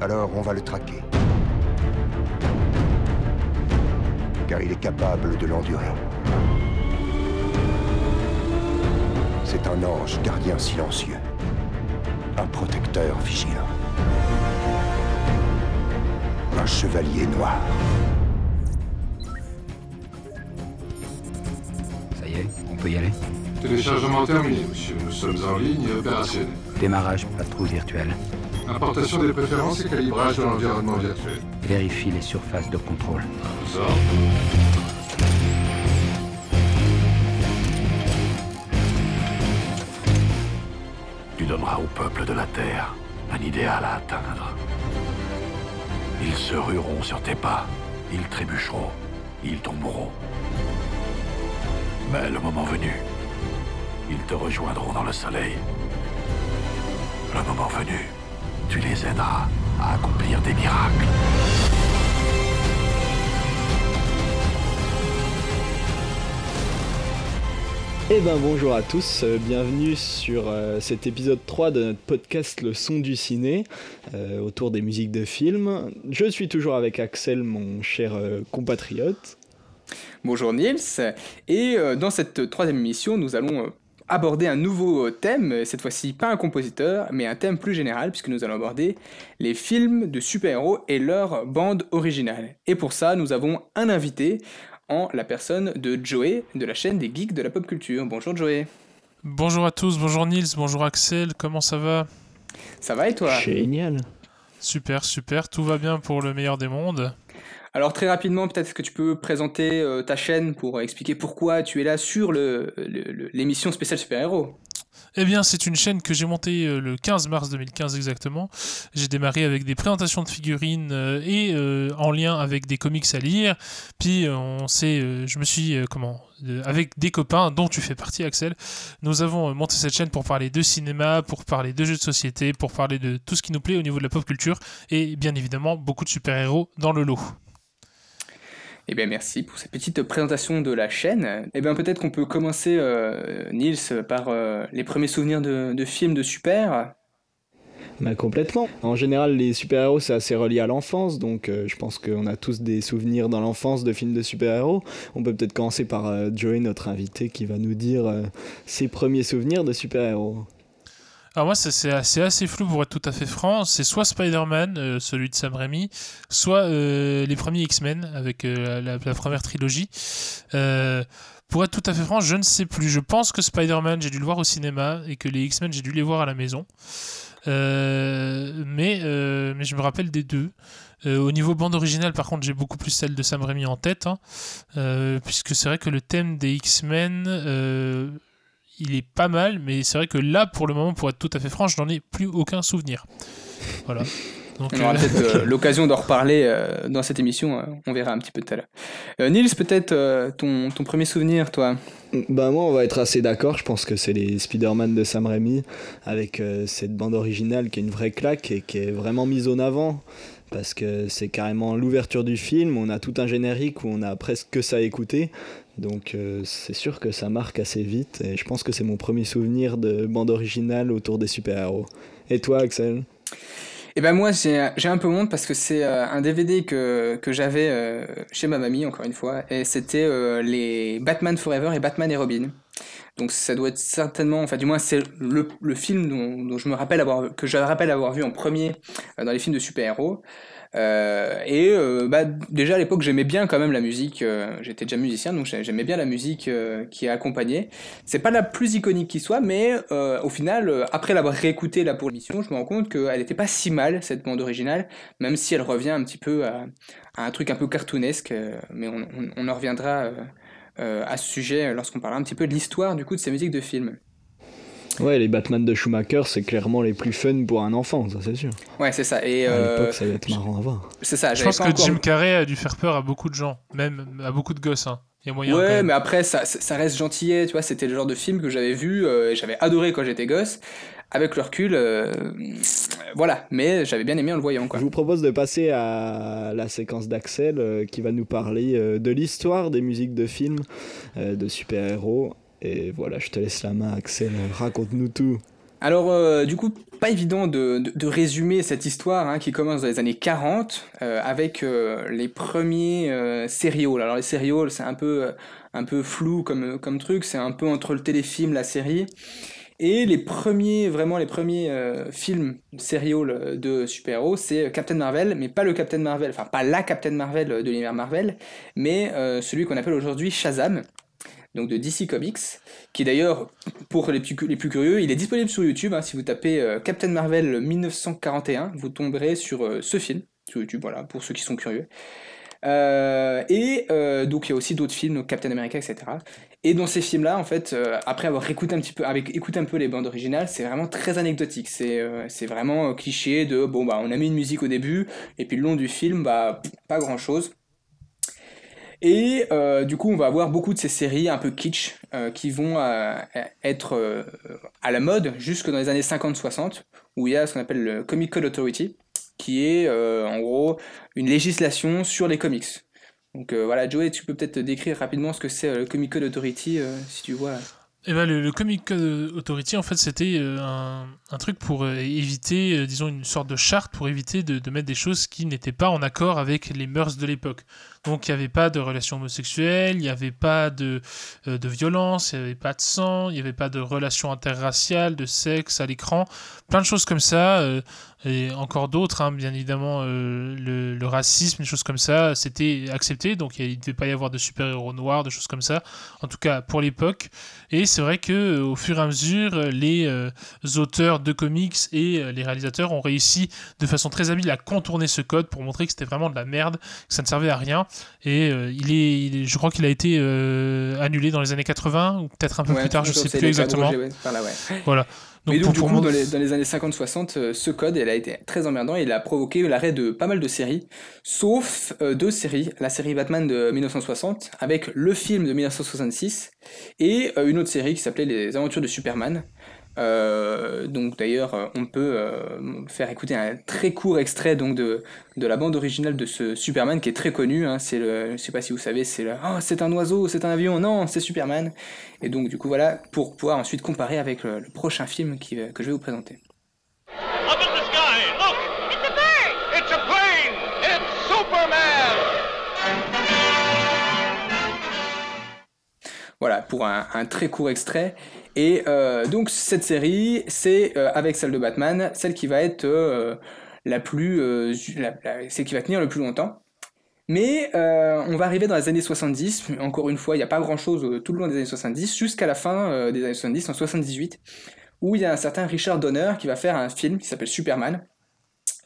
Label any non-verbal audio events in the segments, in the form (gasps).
Alors on va le traquer. Car il est capable de l'endurer. C'est un ange gardien silencieux. Un protecteur vigilant. Un chevalier noir. Ça y est, on peut y aller? Téléchargement terminé, monsieur. Nous sommes en ligne et opérationnels. Démarrage patrouille virtuelle. Importation des préférences et calibrage de l'environnement virtuel. Vérifie les surfaces de contrôle. Tu donneras au peuple de la Terre un idéal à atteindre. Ils se rueront sur tes pas, ils trébucheront, ils tomberont. Mais le moment venu, ils te rejoindront dans le soleil. Le moment venu, tu les aideras à accomplir des miracles. Eh ben bonjour à tous, euh, bienvenue sur euh, cet épisode 3 de notre podcast Le son du ciné, euh, autour des musiques de films. Je suis toujours avec Axel, mon cher euh, compatriote. Bonjour Niels, et euh, dans cette troisième émission, nous allons euh, aborder un nouveau thème, cette fois-ci pas un compositeur, mais un thème plus général, puisque nous allons aborder les films de super-héros et leur bande originale. Et pour ça, nous avons un invité en la personne de Joey, de la chaîne des geeks de la pop culture. Bonjour Joey. Bonjour à tous, bonjour Nils, bonjour Axel, comment ça va? Ça va et toi? Génial. Super, super, tout va bien pour le meilleur des mondes. Alors très rapidement, peut-être que tu peux présenter euh, ta chaîne pour expliquer pourquoi tu es là sur l'émission spéciale super-héros? Eh bien, c'est une chaîne que j'ai montée euh, le 15 mars 2015 exactement. J'ai démarré avec des présentations de figurines euh, et en lien avec des comics à lire. Puis on s'est, je me suis comment, avec des copains dont tu fais partie, Axel. Nous avons monté cette chaîne pour parler de cinéma, pour parler de jeux de société, pour parler de tout ce qui nous plaît au niveau de la pop culture et bien évidemment beaucoup de super-héros dans le lot. Eh bien, merci pour cette petite présentation de la chaîne. Eh bien, peut-être qu'on peut commencer, euh, Nils, par euh, les premiers souvenirs de, films de super. Bah, complètement. En général, les super-héros, c'est assez relié à l'enfance, donc euh, je pense qu'on a tous des souvenirs dans l'enfance de films de super-héros. On peut peut-être commencer par euh, Joey, notre invité, qui va nous dire ses premiers souvenirs de super-héros. Alors moi, c'est- assez, assez flou pour être tout à fait franc. C'est soit Spider-Man, euh, celui de Sam Raimi, soit euh, les premiers X-Men avec euh, la, première trilogie. Pour être tout à fait franc, je ne sais plus. Je pense que Spider-Man, j'ai dû le voir au cinéma et que les X-Men, j'ai dû les voir à la maison. Mais, je me rappelle des deux. Au niveau bande originale, par contre, j'ai beaucoup plus celle de Sam Raimi en tête, hein. Puisque c'est vrai que le thème des X-Men, il est pas mal, mais c'est vrai que là, pour le moment, pour être tout à fait franc, je n'en ai plus aucun souvenir. Voilà. Donc, On aura euh, peut-être euh, (laughs) l'occasion d'en reparler euh, dans cette émission. euh, on verra un petit peu tout à l'heure. Euh, Nils, peut-être euh, ton, ton premier souvenir, toi? Bah moi on va être assez d'accord, je pense que c'est les Spider-Man de Sam Raimi avec euh, cette bande originale qui est une vraie claque et qui est vraiment mise en avant parce que c'est carrément l'ouverture du film, on a tout un générique où on a presque que ça à écouter. Donc euh, c'est sûr que ça marque assez vite et je pense que c'est mon premier souvenir de bande originale autour des super-héros. Et toi Axel? Eh ben moi, j'ai un peu honte parce que c'est euh, un DVD que, que j'avais euh, chez ma mamie, encore une fois, et c'était les Batman Forever et Batman et Robin. Donc ça doit être certainement, enfin du moins c'est le, le film dont, je me rappelle avoir, que je rappelle avoir vu en premier dans les films de super-héros. Euh, et euh, bah, déjà à l'époque j'aimais bien quand même la musique, euh, j'étais déjà musicien donc j'ai- j'aimais bien la musique euh, qui est accompagnée. C'est pas la plus iconique qui soit, mais euh, au final, euh, après l'avoir réécoutée là pour l'émission, je me rends compte qu'elle était pas si mal cette bande originale, même si elle revient un petit peu à, à un truc un peu cartoonesque, mais on, on- on en reviendra à ce sujet lorsqu'on parlera un petit peu de l'histoire du coup de ces musiques de films. Ouais, les Batman de Schumacher, c'est clairement les plus fun pour un enfant, ça c'est sûr. Ouais, c'est ça. Et À euh, l'époque, ça va être marrant à voir. c'est ça. je pense pas que encore- Jim Carrey a dû faire peur à beaucoup de gens, même à beaucoup de gosses. hein. Il y a moyen. quand Ouais, même. mais après, ça, ça ça reste gentillet, tu vois, c'était le genre de film que j'avais vu, euh, et j'avais adoré quand j'étais gosse. Avec le recul, euh, voilà, mais j'avais bien aimé en le voyant, quoi. Je vous propose de passer à la séquence d'Axel euh, qui va nous parler euh, de l'histoire des musiques de films euh, de super-héros. Et voilà, je te laisse la main, Axel. Raconte-nous tout. Alors, euh, du coup, pas évident de, de- résumer cette histoire hein, qui commence dans les années 40 euh, avec euh, les premiers euh. Alors, les sérials, c'est un peu, un peu flou comme, comme truc, c'est un peu entre le téléfilm, la série. Et les premiers, vraiment les premiers films sérials de super-héros, c'est Captain Marvel, mais pas le Captain Marvel, enfin pas la Captain Marvel de l'univers Marvel, mais celui qu'on appelle aujourd'hui Shazam, donc de DC Comics, qui d'ailleurs, pour les plus, curieux, il est disponible sur YouTube. hein. si vous tapez euh, Captain Marvel 1941, vous tomberez sur euh, ce film, sur YouTube, voilà, pour ceux qui sont curieux. Euh, et donc il y a aussi d'autres films, Captain America, etc. Et dans ces films-là, en fait, après avoir écouté un petit peu, avec écouté un peu les bandes originales, c'est vraiment très anecdotique. C'est vraiment cliché de bon bah on a mis une musique au début et puis le long du film bah pas grand chose. Et euh, du coup, on va avoir beaucoup de ces séries un peu kitsch euh, qui vont euh, être euh, à la mode jusque dans les années 50-60, où il y a ce qu'on appelle le Comic Code Authority, qui est en gros une législation sur les comics. Donc voilà, Joey, tu peux peut-être décrire rapidement ce que c'est le Comic Code Authority, si tu vois. Eh ben, le, Comic Code Authority, en fait, c'était un, truc pour éviter, disons, une sorte de charte pour éviter de, de mettre des choses qui n'étaient pas en accord avec les mœurs de l'époque. Donc, il n'y avait pas de relations homosexuelles, il n'y avait pas de, euh, de violence, il n'y avait pas de sang, il n'y avait pas de relations interraciales, de sexe à l'écran, plein de choses comme ça. euh, et encore d'autres, hein, bien évidemment, euh, le, racisme, des choses comme ça, c'était accepté. Donc, il ne devait pas y avoir de super-héros noirs, de choses comme ça. En tout cas, pour l'époque. Et c'est vrai que euh, au fur et à mesure, les auteurs de comics et les réalisateurs ont réussi de façon très habile à contourner ce code pour montrer que c'était vraiment de la merde, que ça ne servait à rien. Et euh, il, est, il est- je crois qu'il a été euh, annulé dans les années 80 ou peut-être un peu Ouais, plus tard, je ça, sais plus exactement. abrogé, ouais, par là, ouais. Voilà. Mais donc, du coup, moi- dans les, dans les années 50-60, euh, ce code, a été très emmerdant et il a provoqué l'arrêt de pas mal de séries, sauf deux séries. La série Batman de 1960, avec le film de 1966, et une autre série qui s'appelait Les Aventures de Superman. Euh, donc d'ailleurs, euh, on peut euh, faire écouter un très court extrait donc de, de la bande originale de ce Superman qui est très connu. hein. c'est le, je sais pas si vous savez, c'est le oh c'est un oiseau, c'est un avion, non c'est Superman. Et donc du coup voilà pour pouvoir ensuite comparer avec le, le prochain film qui, que je vais vous présenter. Voilà, pour un, un très court extrait. Et euh, donc cette série, c'est euh, avec celle de Batman, celle qui va être euh, la plus, la- celle qui va tenir le plus longtemps. Mais on va arriver dans les années 70. Encore une fois, il n'y a pas grand-chose tout le long des années 70, jusqu'à la fin des années 70, en 78, où il y a un certain Richard Donner qui va faire un film qui s'appelle Superman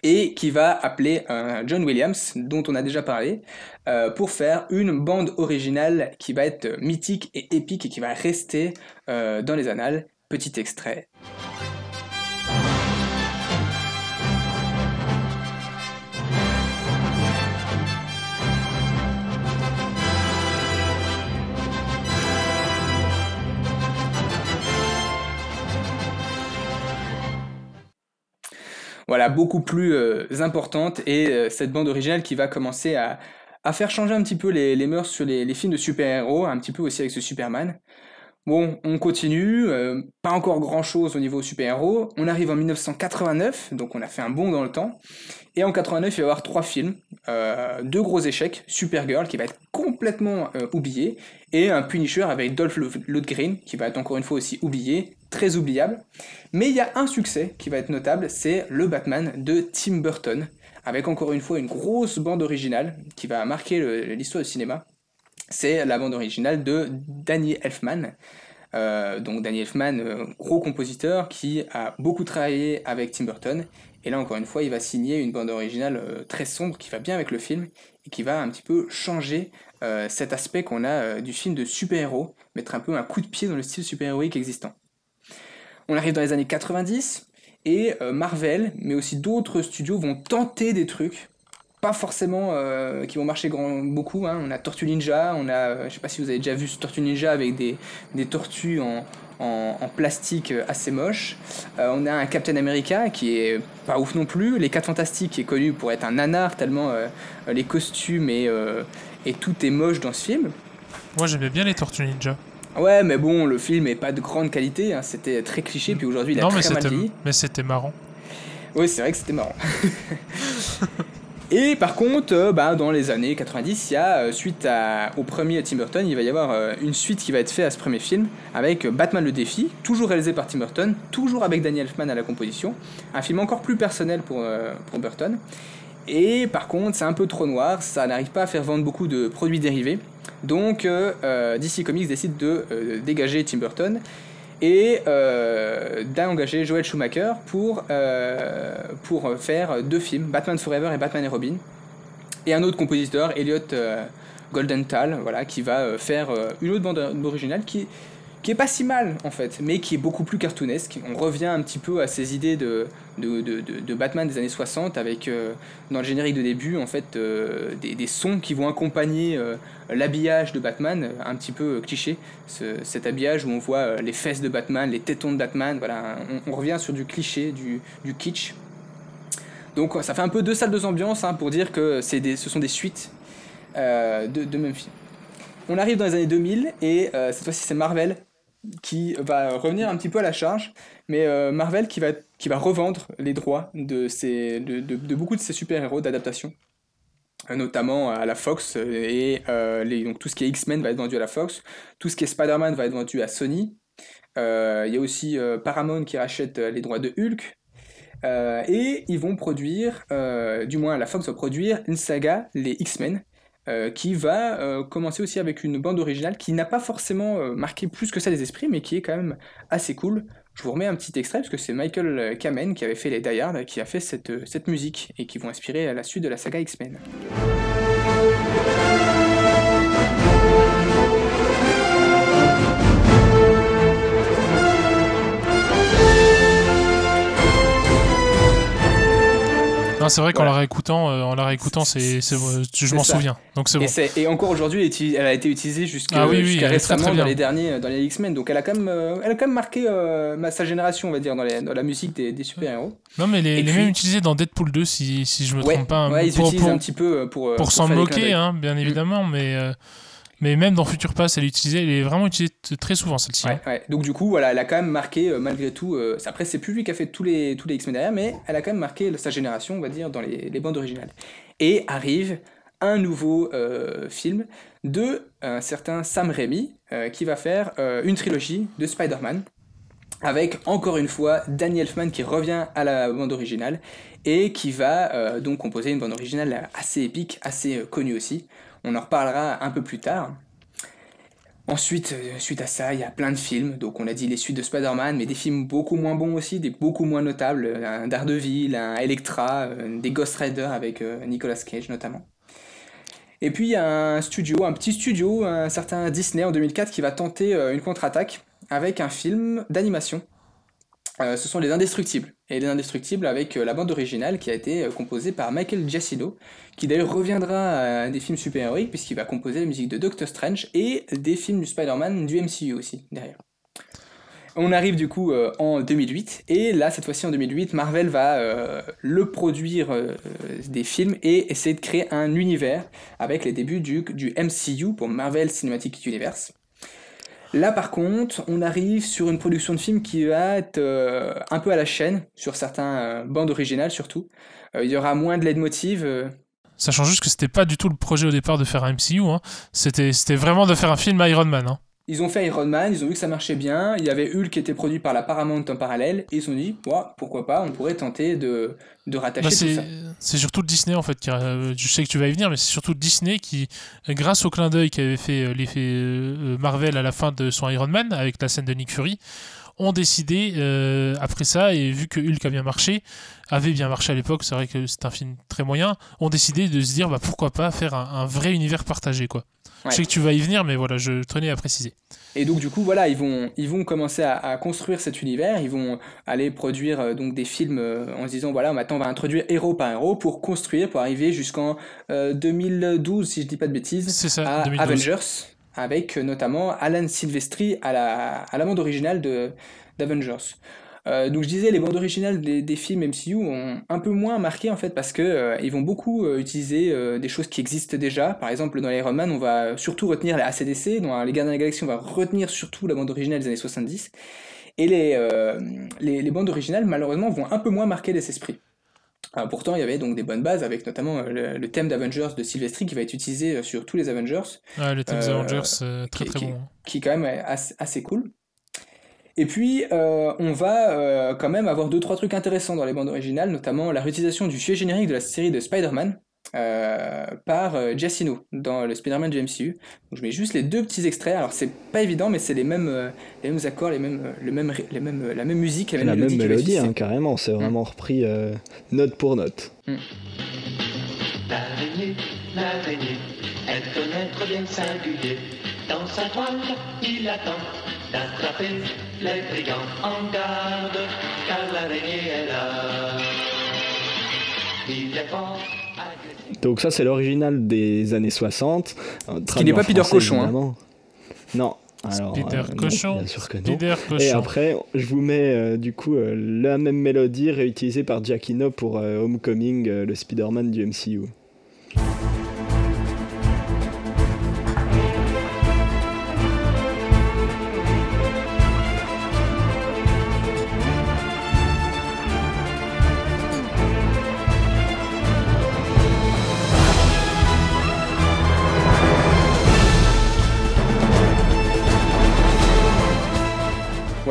et qui va appeler euh, John Williams, dont on a déjà parlé, euh, pour faire une bande originale qui va être mythique et épique et qui va rester euh, dans les annales. Petit extrait. Voilà, beaucoup plus euh, importante et euh, cette bande originale qui va commencer à, à faire changer un petit peu les, les mœurs sur les, les films de super-héros, un petit peu aussi avec ce Superman. Bon, on continue, euh, pas encore grand-chose au niveau super-héros. On arrive en 1989, donc on a fait un bond dans le temps. Et en 89, il va y avoir trois films, deux gros échecs, Supergirl qui va être complètement oublié, et un Punisher avec Dolph Lundgren qui va être encore une fois aussi oublié, très oubliable. Mais il y a un succès qui va être notable, c'est le Batman de Tim Burton, avec encore une fois une grosse bande originale qui va marquer l'histoire du cinéma. C'est la bande originale de Danny Elfman. Euh, donc Danny Elfman, euh, gros compositeur qui a beaucoup travaillé avec Tim Burton. Et là encore une fois, il va signer une bande originale euh, très sombre qui va bien avec le film et qui va un petit peu changer cet aspect qu'on a du film de super-héros, mettre un peu un coup de pied dans le style super-héroïque existant. On arrive dans les années 90 et euh, Marvel, mais aussi d'autres studios vont tenter des trucs, pas forcément euh, qui vont marcher beaucoup. hein. On a Tortue Ninja, on a, euh, je sais pas si vous avez déjà vu ce Tortue Ninja avec des, tortues en, plastique assez moche. On a un Captain America qui est pas ouf non plus. Les 4 Fantastiques qui est connu pour être un nanar tellement les costumes et, et tout est moche dans ce film. Moi, j'aimais bien les Tortues Ninja. Ouais, mais bon, le film est pas de grande qualité, hein, c'était très cliché, puis aujourd'hui il a non, mais très mal c'était, vieilli. mais c'était marrant. Oui, c'est vrai que c'était marrant. (laughs) Et par contre, euh, bah, dans les années 90, il y a, euh, suite à- au premier Tim Burton, il va y avoir euh, une suite qui va être faite à ce premier film, avec Batman le défi, toujours réalisé par Tim Burton, toujours avec Danny Elfman à la composition, un film encore plus personnel pour, pour Burton. Et par contre, c'est un peu trop noir, ça n'arrive pas à faire vendre beaucoup de produits dérivés. Donc euh, euh, DC Comics décide de euh, dégager Tim Burton et d'engager Joel Schumacher pour, pour faire deux films, Batman Forever et Batman et Robin. Et un autre compositeur, Elliot Goldenthal, voilà, qui va faire une autre bande originale qui, qui est pas si mal en fait, mais qui est beaucoup plus cartoonesque. On revient un petit peu à ces idées de, de, de, Batman des années 60 avec euh, dans le générique de début en fait euh, des, des sons qui vont accompagner euh, l'habillage de Batman, un petit peu cliché, ce- cet habillage où on voit les fesses de Batman, les tétons de Batman, voilà, on, revient sur du cliché, du, du kitsch. Donc ça fait un peu deux salles, deux ambiances hein, pour dire que des, ce sont des suites de, de même. On arrive dans les années 2000 et cette fois-ci c'est Marvel qui va revenir un petit peu à la charge, mais euh, Marvel qui va, qui va revendre les droits de, de, de- beaucoup de ces super-héros d'adaptation, Euh, notamment à la Fox, euh, et euh, les, donc tout ce qui est X-Men va être vendu à la Fox, tout ce qui est Spider-Man va être vendu à Sony, Euh, il y a aussi euh, Paramount qui rachète euh, les droits de Hulk, euh, et ils vont produire, euh, du moins la Fox va produire une saga, les X-Men, euh, qui va euh, commencer aussi avec une bande originale qui n'a pas forcément euh, marqué plus que ça les esprits, mais qui est quand même assez cool. Je vous remets un petit extrait parce que c'est Michael Kamen qui avait fait les Die qui a fait cette, cette musique et qui vont inspirer la suite de la saga X-Men. Non, c'est vrai qu'en Voilà. la réécoutant, euh, en la réécoutant, c'est, je m'en souviens. Donc c'est bon. Et, encore aujourd'hui, elle, est elle a été utilisée jusqu'à Ah oui, oui, jusqu'à elle est très, récemment très dans les derniers, dans les X-Men. Donc elle a quand même, euh, elle a quand même marqué euh, sa génération, on va dire, dans, les- dans la musique des, des super-héros. Non, mais les, les puis- mêmes utilisés dans Deadpool 2, si, si je me Ouais, trompe pas. ouais, ils pour, utilisent pour- un petit peu pour, pour s'en moquer, hein, bien évidemment, mais, mais même dans Future Pass, elle est elle est vraiment utilisée très souvent celle-ci. Donc du coup, voilà, elle a quand même marqué, euh, malgré tout, euh, après c'est plus lui qui a fait tous les, tous les X-Men derrière, mais elle a quand même marqué sa génération, on va dire, dans les, bandes originales. Et arrive un nouveau euh, film de un certain Sam Raimi, euh, qui va faire euh, une trilogie de Spider-Man, avec encore une fois Danny Elfman qui revient à la bande originale, et qui va euh, donc composer une bande originale assez épique, assez euh, connue aussi. On en reparlera un peu plus tard. Ensuite, euh, suite à ça, il y a plein de films. Donc, on a dit les suites de Spider-Man, mais des films beaucoup moins bons aussi, des beaucoup moins notables. Un Daredevil, un Electra, euh, des Ghost Rider avec euh, Nicolas Cage notamment. Et puis, il y a un studio, un petit studio, un certain Disney en 2004 qui va tenter une contre-attaque avec un film d'animation. Ce sont Les Indestructibles. Et Les Indestructibles avec euh, la bande originale qui a été euh, composée par Michael Giacchino, qui d'ailleurs reviendra à des films super-héroïques puisqu'il va composer la musique de Doctor Strange et des films du Spider-Man du MCU aussi derrière. On arrive du coup euh, en 2008 et là cette fois-ci en 2008 Marvel va le produire des films et essayer de créer un univers avec les débuts du MCU pour Marvel Cinematic Universe. Là par contre on arrive sur une production de film qui va être euh, un peu à la chaîne sur certains euh, bandes originales surtout. Euh, il y aura moins de leitmotiv. euh, Sachant juste que c'était pas du tout le projet au départ de faire un MCU, hein. c'était, c'était vraiment de faire un film Iron Man. Hein. Ils ont fait Iron Man, ils ont vu que ça marchait bien. Il y avait Hulk qui était produit par la Paramount en parallèle. Et ils se sont dit, Ouah, pourquoi pas, on pourrait tenter de, de rattacher Bah, tout ça. c'est surtout Disney en fait. Qui, a- je sais que tu vas y venir, mais c'est surtout Disney qui, grâce au clin d'œil qu'avait fait euh, l'effet euh, Marvel à la fin de son Iron Man avec la scène de Nick Fury, ont décidé euh, après ça et vu que Hulk a bien marché, avait bien marché à l'époque, c'est vrai que c'est un film très moyen, ont décidé de se dire bah pourquoi pas faire un, un vrai univers partagé quoi. Ouais. Je sais que tu vas y venir, mais voilà, je tenais à préciser. Et donc du coup voilà, ils vont, ils vont commencer à, à construire cet univers, ils vont aller produire euh, donc des films euh, en se disant voilà maintenant on va introduire héros par héros pour construire, pour arriver jusqu'en euh, 2012 si je dis pas de bêtises, C'est ça, à 2012. Avengers, avec euh, notamment Alan Silvestri à la, à la bande originale de d'Avengers. Euh, donc je disais, les bandes originales des, des, films MCU ont un peu moins marqué en fait parce que euh, ils vont beaucoup euh, utiliser des choses qui existent déjà. Par exemple, dans Iron Man, on va surtout retenir la ACDC, dans Les Gardiens de la Galaxie, on va retenir surtout la bande originale des années 70. Et les, les, les, bandes originales, malheureusement, vont un peu moins marquer les esprits. Euh, pourtant, il y avait donc des bonnes bases avec notamment le, le thème d'Avengers de Sylvestri qui va être utilisé sur tous les Avengers. Ouais, le thème d'Avengers, très qui, très qui, bon. Qui est quand même assez, assez cool. Et puis, euh, on va euh, quand même avoir deux trois trucs intéressants dans les bandes originales, notamment la réutilisation du sujet générique de la série de Spider-Man euh, par euh, Giacchino dans le Spider-Man du MCU. Donc, je mets juste les deux petits extraits. Alors, c'est pas évident, mais c'est les mêmes, euh, les mêmes accords, les mêmes, le même, les mêmes, la même musique, la même la mélodie. même mélodie, hein, carrément. C'est vraiment mmh. repris euh, note pour note. Mmh. L'araignée, l'araignée, elle bien singulier. Dans sa toile, il attend d'attraper les brigands en garde, car l'araignée est là. Il est fort. Donc ça c'est l'original des années 60. Ce qui n'est pas Peter Cochon. Hein. Non. Alors, Peter euh, Cochon. Non, bien sûr que non. Peter Cochon. Et après, je vous mets euh, du coup euh, la même mélodie réutilisée par Giacchino pour euh, Homecoming, euh, le Spider-Man du MCU.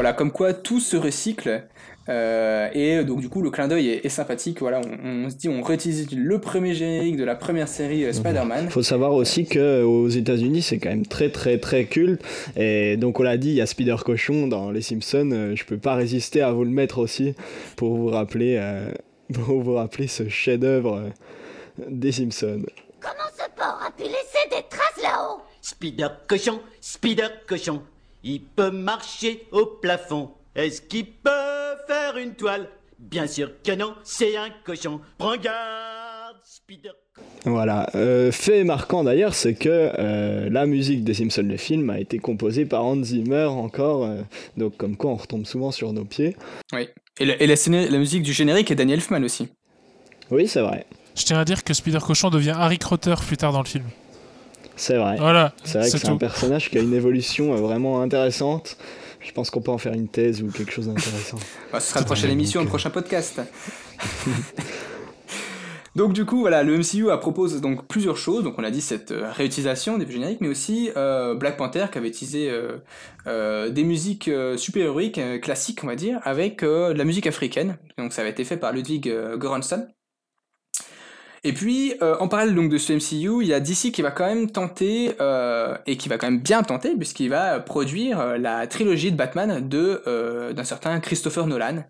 Voilà, comme quoi tout se recycle. Euh, et donc du coup le clin d'œil est, est, sympathique. Voilà, on, on, se dit on réutilise le premier générique de la première série euh, Spider-Man. Il faut savoir aussi que aux États-Unis c'est quand même très très très culte. Et donc on l'a dit, il y a Spider Cochon dans Les Simpsons. Euh, je peux pas résister à vous le mettre aussi pour vous rappeler euh, (laughs) pour vous rappeler ce chef-d'œuvre des Simpsons. Comment ce porc a pu laisser des traces là-haut? Spider Cochon, Spider Cochon. Il peut marcher au plafond. Est-ce qu'il peut faire une toile? Bien sûr que non, c'est un cochon. Prends garde, Spider voilà. Euh, fait marquant d'ailleurs, c'est que euh, la musique des Simpsons, le film, a été composée par Hans Zimmer encore. Euh, donc, comme quoi, on retombe souvent sur nos pieds. Oui. Et, la, et la, la, musique du générique est Danny Elfman aussi. Oui, c'est vrai. Je tiens à dire que Spider Cochon devient Harry Crotter plus tard dans le film. C'est vrai. Voilà. C'est vrai que c'est un personnage qui a une évolution vraiment intéressante. Je pense qu'on peut en faire une thèse ou quelque chose d'intéressant. (laughs) bah, ce sera la prochaine émission, le prochain podcast. (laughs) donc du coup, voilà, le MCU a propose donc plusieurs choses. Donc on a dit cette euh, réutilisation des génériques, mais aussi euh, Black Panther qui avait utilisé euh, euh, des musiques super-héroïques classiques, on va dire, avec de la musique africaine. Donc ça avait été fait par Ludwig Göransson. Et puis, euh, en parallèle donc de ce MCU, il y a DC qui va quand même tenter, euh, et qui va quand même bien tenter, puisqu'il va produire euh, la trilogie de Batman de euh, d'un certain Christopher Nolan,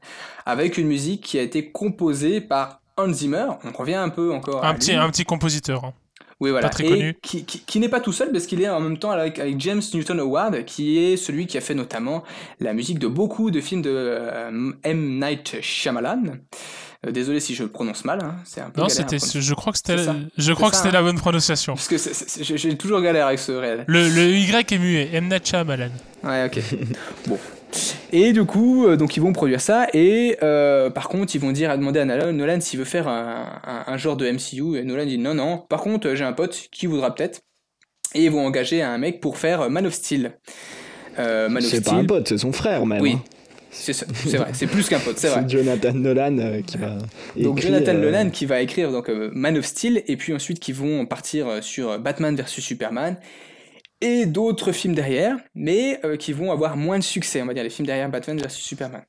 avec une musique qui a été composée par Hans Zimmer. On revient un peu encore un à petit, lui. Un petit compositeur. Hein. Oui, voilà. Pas très et connu. Qui, qui, qui n'est pas tout seul, parce qu'il est en même temps avec, avec, James Newton Howard, qui est celui qui a fait notamment la musique de beaucoup de films de euh, M. Night Shyamalan. Euh, désolé si je le prononce mal, hein. c'est un peu. Non, c'était, je crois que c'était, la, je crois que c'était hein. la bonne prononciation. Parce que c'est, c'est, j'ai toujours galère avec ce réel. Le, le Y est muet, M. Shyamalan. Ouais, ok. (laughs) bon. Et du coup, euh, donc ils vont produire ça, et euh, par contre, ils vont dire à demander à Nolan, Nolan s'il veut faire un, un, un, genre de MCU, et Nolan dit non, non. Par contre, j'ai un pote qui voudra peut-être, et ils vont engager un mec pour faire Man of Steel. Euh, Man of c'est Steel. pas un pote, c'est son frère même. Oui. Hein. C'est, vrai, c'est plus qu'un pote, c'est (laughs) vrai. C'est Jonathan Nolan euh, qui va. Donc écrire, Jonathan Nolan qui va écrire donc euh, Man of Steel et puis ensuite qui vont partir sur Batman versus Superman et d'autres films derrière, mais euh, qui vont avoir moins de succès, on va dire les films derrière Batman versus Superman.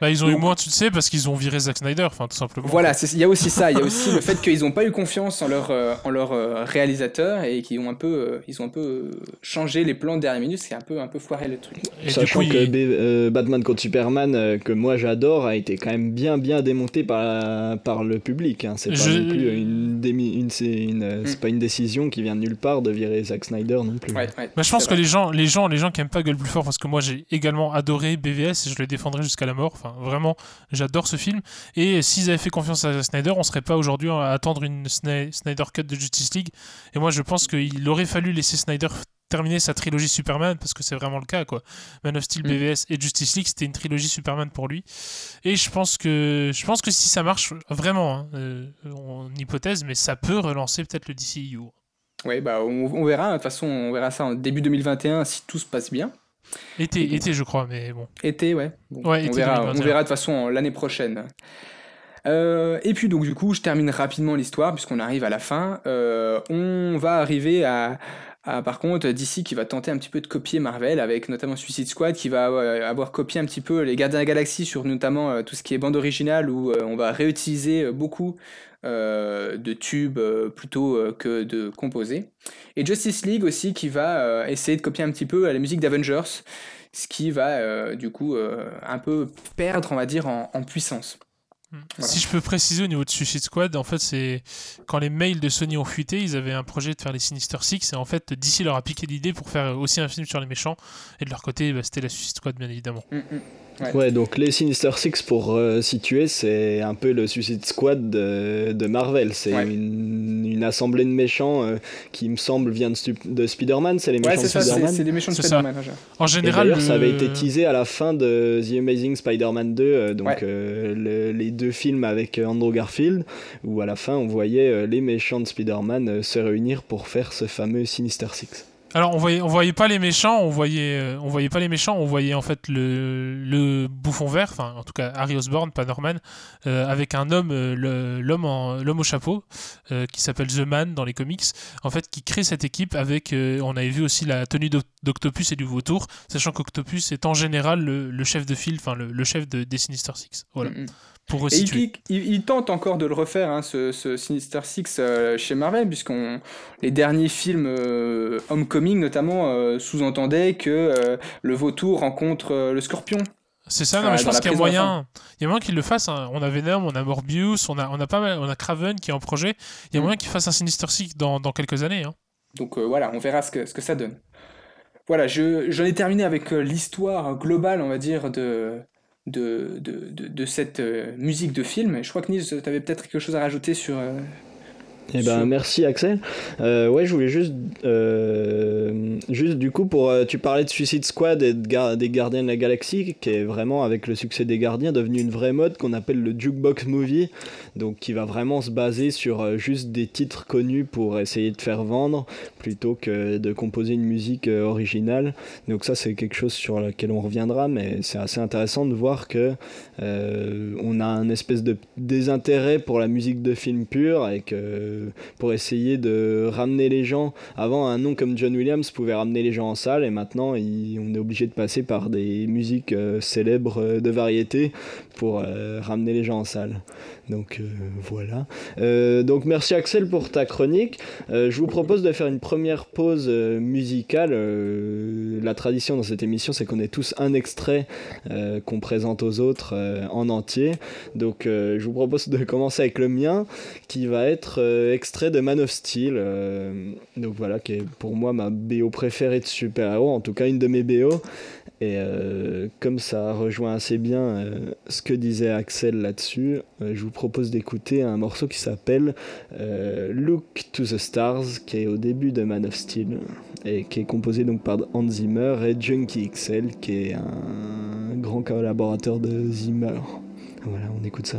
Bah, ils ont Donc, eu moins de succès parce qu'ils ont viré Zack Snyder, enfin tout simplement. Voilà, il y a aussi ça, il y a aussi le fait qu'ils n'ont pas eu confiance en leur, euh, en leur euh, réalisateur et qu'ils ont un peu, euh, ils ont un peu changé les plans de dernière minute, c'est un peu, un peu foiré le truc. Et Sachant coup, que il... Batman contre Superman, euh, que moi j'adore, a été quand même bien bien démonté par, par le public. Hein. C'est Je... pas non plus une, démi... une, une, mm. pas une décision qui vient de nulle part de virer Zack Snyder non plus. Ouais, ouais, bah, je pense que les gens, les gens, les gens qui aiment pas gueulent plus fort parce que moi j'ai également adoré BVS et je le défendrai jusqu'à la mort. Enfin, vraiment, j'adore ce film. Et s'ils avaient fait confiance à Snyder, on serait pas aujourd'hui à attendre une Snyder Cut de Justice League. Et moi, je pense qu'il aurait fallu laisser Snyder terminer sa trilogie Superman, parce que c'est vraiment le cas, quoi. Man of Steel, Mm. BVS et Justice League, c'était une trilogie Superman pour lui. Et je pense que, je pense que si ça marche, vraiment, hein, euh, en hypothèse, mais ça peut relancer peut-être le DCU. Oui, bah, on, on verra. De toute façon, on verra ça en début 2021 si tout se passe bien. Été, été, je crois, mais bon. Été, ouais. Bon, Ouais, on, été verra, 2021. on verra de toute façon l'année prochaine. Euh, et puis donc du coup, je termine rapidement l'histoire puisqu'on arrive à la fin. Euh, on va arriver à, à, par contre DC qui va tenter un petit peu de copier Marvel avec notamment Suicide Squad qui va euh, avoir copié un petit peu les Gardiens de la Galaxie sur notamment euh, tout ce qui est bande originale où euh, on va réutiliser beaucoup de tubes plutôt que de composés. Et Justice League aussi qui va essayer de copier un petit peu la musique d'Avengers, ce qui va du coup un peu perdre, on va dire, en puissance. Voilà. Si je peux préciser au niveau de Suicide Squad, en fait, c'est quand les mails de Sony ont fuité, ils avaient un projet de faire les Sinister Six, et en fait, DC leur a piqué l'idée pour faire aussi un film sur les méchants, et de leur côté, bah, c'était la Suicide Squad, bien évidemment. Mm, mm. Ouais. Ouais, donc les Sinister Six, pour euh, situer, c'est un peu le Suicide Squad de, de Marvel. C'est Ouais. une, une assemblée de méchants euh, qui, me semble, vient de, Spider-Man. C'est les Ouais, méchants de Spider-Man. c'est les méchants de. Spider-Man. En général, d'ailleurs, ça avait été teasé à la fin de The Amazing Spider-Man 2, euh, donc Ouais. euh, le- les deux films avec Andrew Garfield, où à la fin on voyait euh, les méchants de Spider-Man euh, se réunir pour faire ce fameux Sinister Six. Alors on voyait, voyait pas les méchants, on voyait, euh, voyait pas les méchants, on voyait en fait le, bouffon vert, en tout cas Harry Osborn, pas Norman, euh, avec un homme, euh, l'homme au chapeau, qui s'appelle The Man dans les comics, en fait qui crée cette équipe avec, on avait vu aussi la tenue d'Oc- d'Octopus et du Vautour, sachant qu'Octopus est en général le, chef de file, enfin le, chef de, des Sinister Six. Pour Et il, tente encore de le refaire, hein, ce, ce Sinister Six euh, chez Marvel, puisqu'on les derniers films euh, Homecoming notamment euh, sous-entendaient que le vautour rencontre le scorpion. C'est ça, non, mais je pense qu'il y a moyen, il y a moyen qu'il le fasse. hein. On a Venom, on a Morbius, on a, on a pas mal, on a Craven qui est en projet. Il y a Mm. moyen qu'il fasse un Sinister Six dans, dans quelques années. hein. Donc voilà, on verra ce que, ce que ça donne. Voilà, je- j'en ai terminé avec l'histoire globale, on va dire, de, de, cette euh, musique de film. Je crois que Nils, tu avais peut-être quelque chose à rajouter sur... Eh ben, merci Axel. Euh, ouais, je voulais juste, euh, juste du coup, pour, euh, tu parlais de Suicide Squad et de Gar- des Gardiens de la Galaxie, qui est vraiment, avec le succès des Gardiens, devenu une vraie mode qu'on appelle le jukebox movie, donc qui va vraiment se baser sur juste des titres connus pour essayer de faire vendre, plutôt que de composer une musique originale. Donc ça, c'est quelque chose sur lequel on reviendra, mais c'est assez intéressant de voir que on a un espèce de désintérêt pour la musique de film pure et que pour essayer de ramener les gens. Avant, un nom comme John Williams pouvait ramener les gens en salle et maintenant, on est obligé de passer par des musiques euh, célèbres euh, de variété pour euh, ramener les gens en salle. Donc euh, voilà. Euh, donc merci Axel pour ta chronique. Euh, je vous propose de faire une première pause musicale. La tradition dans cette émission, c'est qu'on ait tous un extrait qu'on présente aux autres en entier. Donc je vous propose de commencer avec le mien, qui va être extrait de Man of Steel. donc voilà, qui est pour moi ma BO préférée de super-héros, en tout cas une de mes BO. Et euh, comme ça rejoint assez bien euh, ce que disait Axel là-dessus, euh, je vous propose d'écouter un morceau qui s'appelle Look to the Stars, qui est au début de Man of Steel, et qui est composé donc par Hans Zimmer et Junkie XL, qui est un grand collaborateur de Zimmer. Voilà, on écoute ça.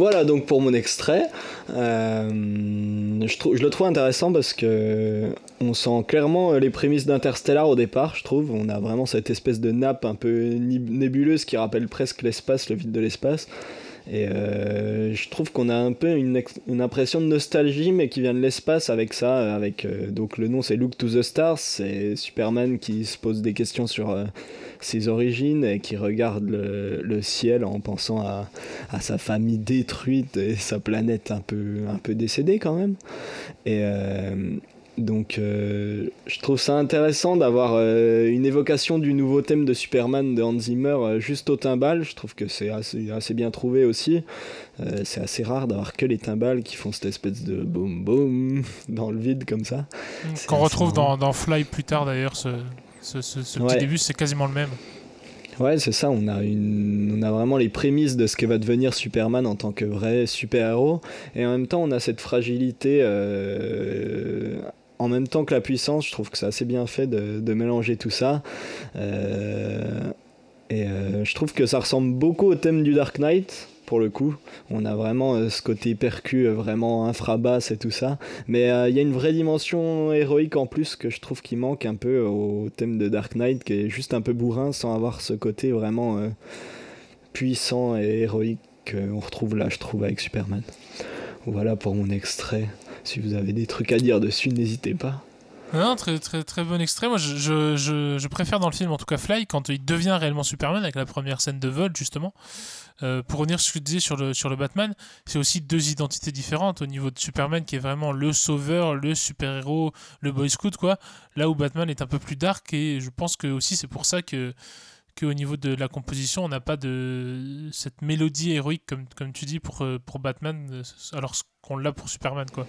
Voilà donc pour mon extrait. Euh, je, le trouve intéressant parce que on sent clairement euh, les prémices d'Interstellar au départ, je trouve. On a vraiment cette espèce de nappe un peu nébuleuse qui rappelle presque l'espace, le vide de l'espace. Et euh, je trouve qu'on a un peu une, impression de nostalgie, mais qui vient de l'espace avec ça. Avec, donc le nom c'est Look to the Stars, c'est Superman qui se pose des questions sur ses origines et qui regarde le, le ciel en pensant à, à sa famille détruite et sa planète un peu, un peu décédée quand même. Et euh, donc euh, je trouve ça intéressant d'avoir euh, une évocation du nouveau thème de Superman de Hans Zimmer juste au timbal. Je trouve que c'est assez, assez bien trouvé aussi. Euh, c'est assez rare d'avoir que les timbales qui font cette espèce de boum boum (laughs) dans le vide comme ça. C'est Qu'on retrouve dans, dans Fly plus tard d'ailleurs, ce, ce, ce- ce petit Ouais. début, c'est quasiment le même. Ouais, c'est ça, on a, une, on a vraiment les prémices de ce que va devenir Superman en tant que vrai super-héros, et en même temps on a cette fragilité, euh, en même temps que la puissance, je trouve que c'est assez bien fait de, de mélanger tout ça. Euh, et euh, je trouve que ça ressemble beaucoup au thème du Dark Knight, pour le coup. On a vraiment euh, ce côté percu, euh, vraiment infrabasse et tout ça. Mais euh, il y a une vraie dimension héroïque en plus que je trouve qui manque un peu au thème de Dark Knight, qui est juste un peu bourrin sans avoir ce côté vraiment puissant et héroïque qu'on retrouve là, je trouve, avec Superman. Voilà pour mon extrait. Si vous avez des trucs à dire dessus, n'hésitez pas. Très, très, très bon extrait. Moi, je, je préfère dans le film, en tout cas Fly, quand il devient réellement Superman, avec la première scène de vol, justement. Euh, pour revenir sur ce que tu disais sur le, sur le Batman, c'est aussi deux identités différentes au niveau de Superman, qui est vraiment le sauveur, le super-héros, le boy scout, quoi. Là où Batman est un peu plus dark, et je pense que aussi c'est pour ça que qu'au niveau de la composition, on n'a pas de cette mélodie héroïque, comme, comme tu dis, pour, euh, pour Batman, euh, alors qu'on l'a pour Superman, quoi.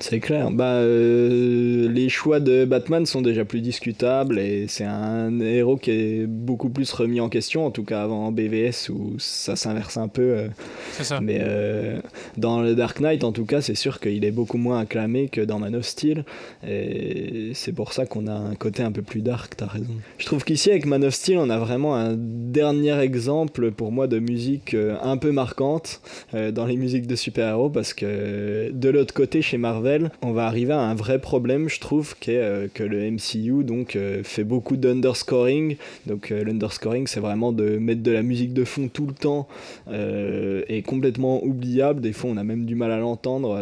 C'est clair. Bah, euh, les choix de Batman sont déjà plus discutables et c'est un héros qui est beaucoup plus remis en question, en tout cas avant BVS où ça s'inverse un peu. euh. C'est ça. Mais euh, dans le Dark Knight, en tout cas, c'est sûr qu'il est beaucoup moins acclamé que dans Man of Steel. Et c'est pour ça qu'on a un côté un peu plus dark, t'as raison. Je trouve qu'ici, avec Man of Steel, on a vraiment un dernier exemple pour moi de musique un peu marquante dans les musiques de super-héros parce que de l'autre côté, chez Marvel, on va arriver à un vrai problème, je trouve, qui est euh, que le MCU euh, fait beaucoup d'underscoring. Donc, euh, l'underscoring, c'est vraiment de mettre de la musique de fond tout le temps et complètement oubliable. Des fois, on a même du mal à l'entendre.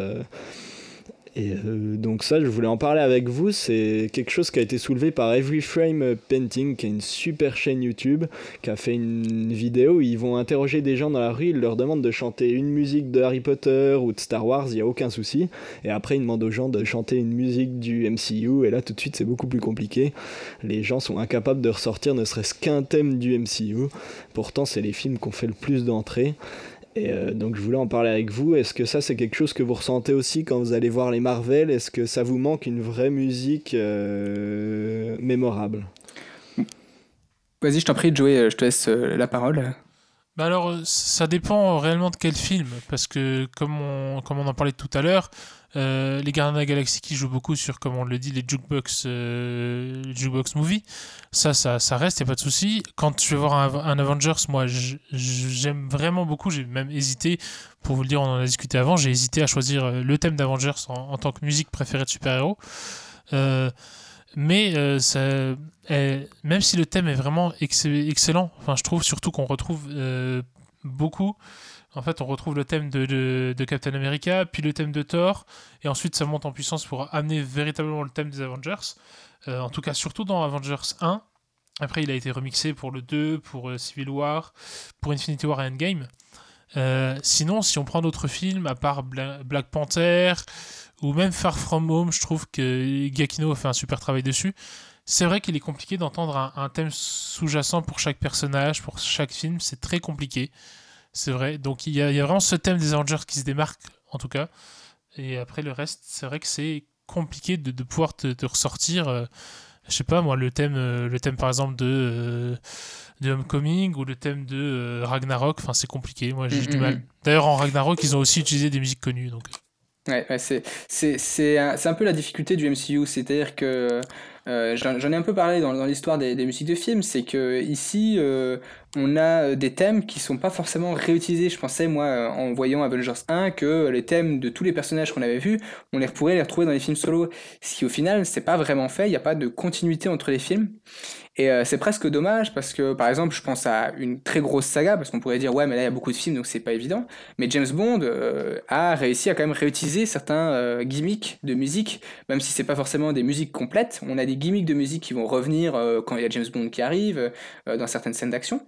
Et euh, donc ça, je voulais en parler avec vous. C'est quelque chose qui a été soulevé par Every Frame Painting, qui est une super chaîne YouTube, qui a fait une vidéo où ils vont interroger des gens dans la rue, ils leur demandent de chanter une musique de Harry Potter ou de Star Wars, il n'y a aucun souci. Et après, ils demandent aux gens de chanter une musique du MCU, et là, tout de suite, c'est beaucoup plus compliqué. Les gens sont incapables de ressortir ne serait-ce qu'un thème du MCU. Pourtant, c'est les films qui ont fait le plus d'entrées. Et euh, donc je voulais en parler avec vous. Est-ce que ça c'est quelque chose que vous ressentez aussi quand vous allez voir les Marvel? Est-ce que ça vous manque une vraie musique euh, mémorable? Vas-y, je t'en prie, Joey, euh, je te laisse euh, la parole. Bah alors, ça dépend réellement de quel film, parce que comme on, comme on en parlait tout à l'heure, euh, les Gardiens de la Galaxie qui jouent beaucoup sur, comme on le dit, les jukebox, euh, jukebox movie, ça, ça, ça reste, y a pas de souci. Quand je vais voir un, Avengers, moi, j'aime vraiment beaucoup, j'ai même hésité, pour vous le dire, on en a discuté avant, j'ai hésité à choisir euh, le thème d'Avengers en, tant que musique préférée de super-héros. Euh, mais ça, eh, même si le thème est vraiment ex- excellent, enfin je trouve surtout qu'on retrouve beaucoup. En fait, on retrouve le thème de, Captain America, puis le thème de Thor, et ensuite ça monte en puissance pour amener véritablement le thème des Avengers. Euh, en tout cas, surtout dans Avengers 1. Après, il a été remixé pour le 2, pour euh, Civil War, pour Infinity War et Endgame. Euh, sinon, si on prend d'autres films, à part Bla- Black Panther ou même Far From Home, je trouve que Giacchino a fait un super travail dessus. C'est vrai qu'il est compliqué d'entendre un thème sous-jacent pour chaque personnage, pour chaque film, c'est très compliqué. C'est vrai. Donc il y, a, il y a vraiment ce thème des Avengers qui se démarque, en tout cas. Et après le reste, c'est vrai que c'est compliqué de, de pouvoir te, te ressortir. euh, je sais pas moi, le thème, euh, le thème par exemple de, euh, de Homecoming ou le thème de euh, Ragnarok. Enfin, c'est compliqué. Moi, j'ai Mm, du mm, mal. mm. D'ailleurs, en Ragnarok, ils ont aussi utilisé des musiques connues. Donc. Ouais, ouais, c'est un, un peu la difficulté du MCU, c'est-à-dire que euh, j'en j'en ai un peu parlé dans, dans l'histoire des, des musiques de films, c'est que ici euh, on a euh, des thèmes qui sont pas forcément réutilisés. Je pensais, moi, euh, en voyant Avengers 1, que les thèmes de tous les personnages qu'on avait vus, on les pourrait les retrouver dans les films solo. Ce qui, au final, c'est pas vraiment fait. Il n'y a pas de continuité entre les films. Et euh, c'est presque dommage parce que, par exemple, je pense à une très grosse saga, parce qu'on pourrait dire, ouais, mais là, il y a beaucoup de films, donc c'est pas évident. Mais James Bond euh, a réussi à quand même réutiliser certains euh, gimmicks de musique, même si c'est pas forcément des musiques complètes. On a des gimmicks de musique qui vont revenir quand il y a James Bond qui arrive, dans certaines scènes d'action.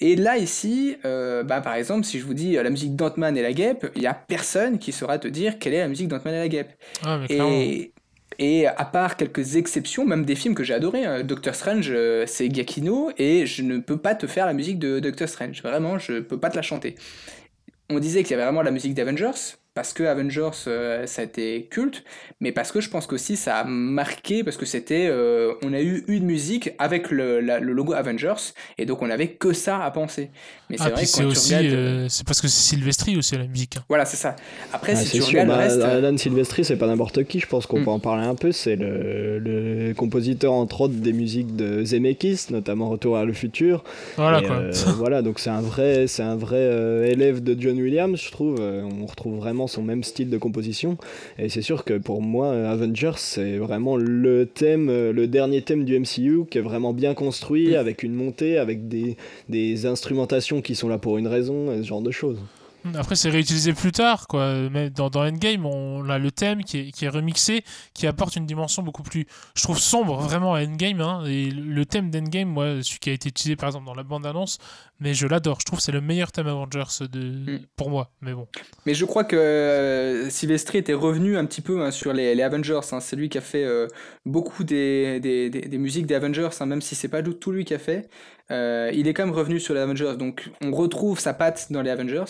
Et là, ici, bah, par exemple, si je vous dis la musique d'Ant-Man et la guêpe, il y a personne qui saura te dire quelle est la musique d'Ant-Man et la guêpe. Ah, Et, à part quelques exceptions, même des films que j'ai adorés, hein, Doctor Strange, euh, c'est Giacchino, et je ne peux pas te faire la musique de Doctor Strange. Vraiment, je peux pas te la chanter. On disait qu'il y avait vraiment la musique d'Avengers, parce que Avengers, euh, ça a été culte, mais parce que je pense qu'aussi ça a marqué, parce que c'était, euh, on a eu une musique avec le, la- le logo Avengers, et donc on avait que ça à penser. Mais c'est Ah, vrai c'est aussi, regardes... euh, c'est parce que c'est Sylvestri aussi la musique. hein. Voilà, c'est ça. Après, Ah, si c'est tu sûr, regardes bah, le reste... Alan Silvestri, c'est pas n'importe qui, je pense qu'on Mm. peut en parler un peu. C'est le, le compositeur, entre autres, des musiques de Zemeckis, notamment Retour à le futur. Voilà, Et, quoi. euh, (laughs) voilà, donc c'est un vrai, c'est un vrai euh, élève de John Williams, je trouve. On retrouve vraiment son même style de composition. Et c'est sûr que pour moi, Avengers, c'est vraiment le thème, euh, le dernier thème du MCU qui est vraiment bien construit, avec une montée, avec des, des instrumentations qui sont là pour une raison, ce genre de choses. Après, c'est réutilisé plus tard, quoi. Mais dans, dans Endgame, on a le thème qui est, qui est remixé, qui apporte une dimension beaucoup plus, je trouve, sombre vraiment à Endgame. Hein. Et le thème d'Endgame, moi, celui qui a été utilisé par exemple dans la bande-annonce, mais je l'adore. Je trouve que c'est le meilleur thème Avengers de... pour moi. Mais bon. Mais je crois que euh, Silvestri était revenu un petit peu hein, sur les, les Avengers. hein. C'est lui qui a fait euh, beaucoup des, des, des- des musiques des Avengers, hein, même si c'est pas tout lui qui a fait. Euh, il est quand même revenu sur les Avengers, donc on retrouve sa patte dans les Avengers.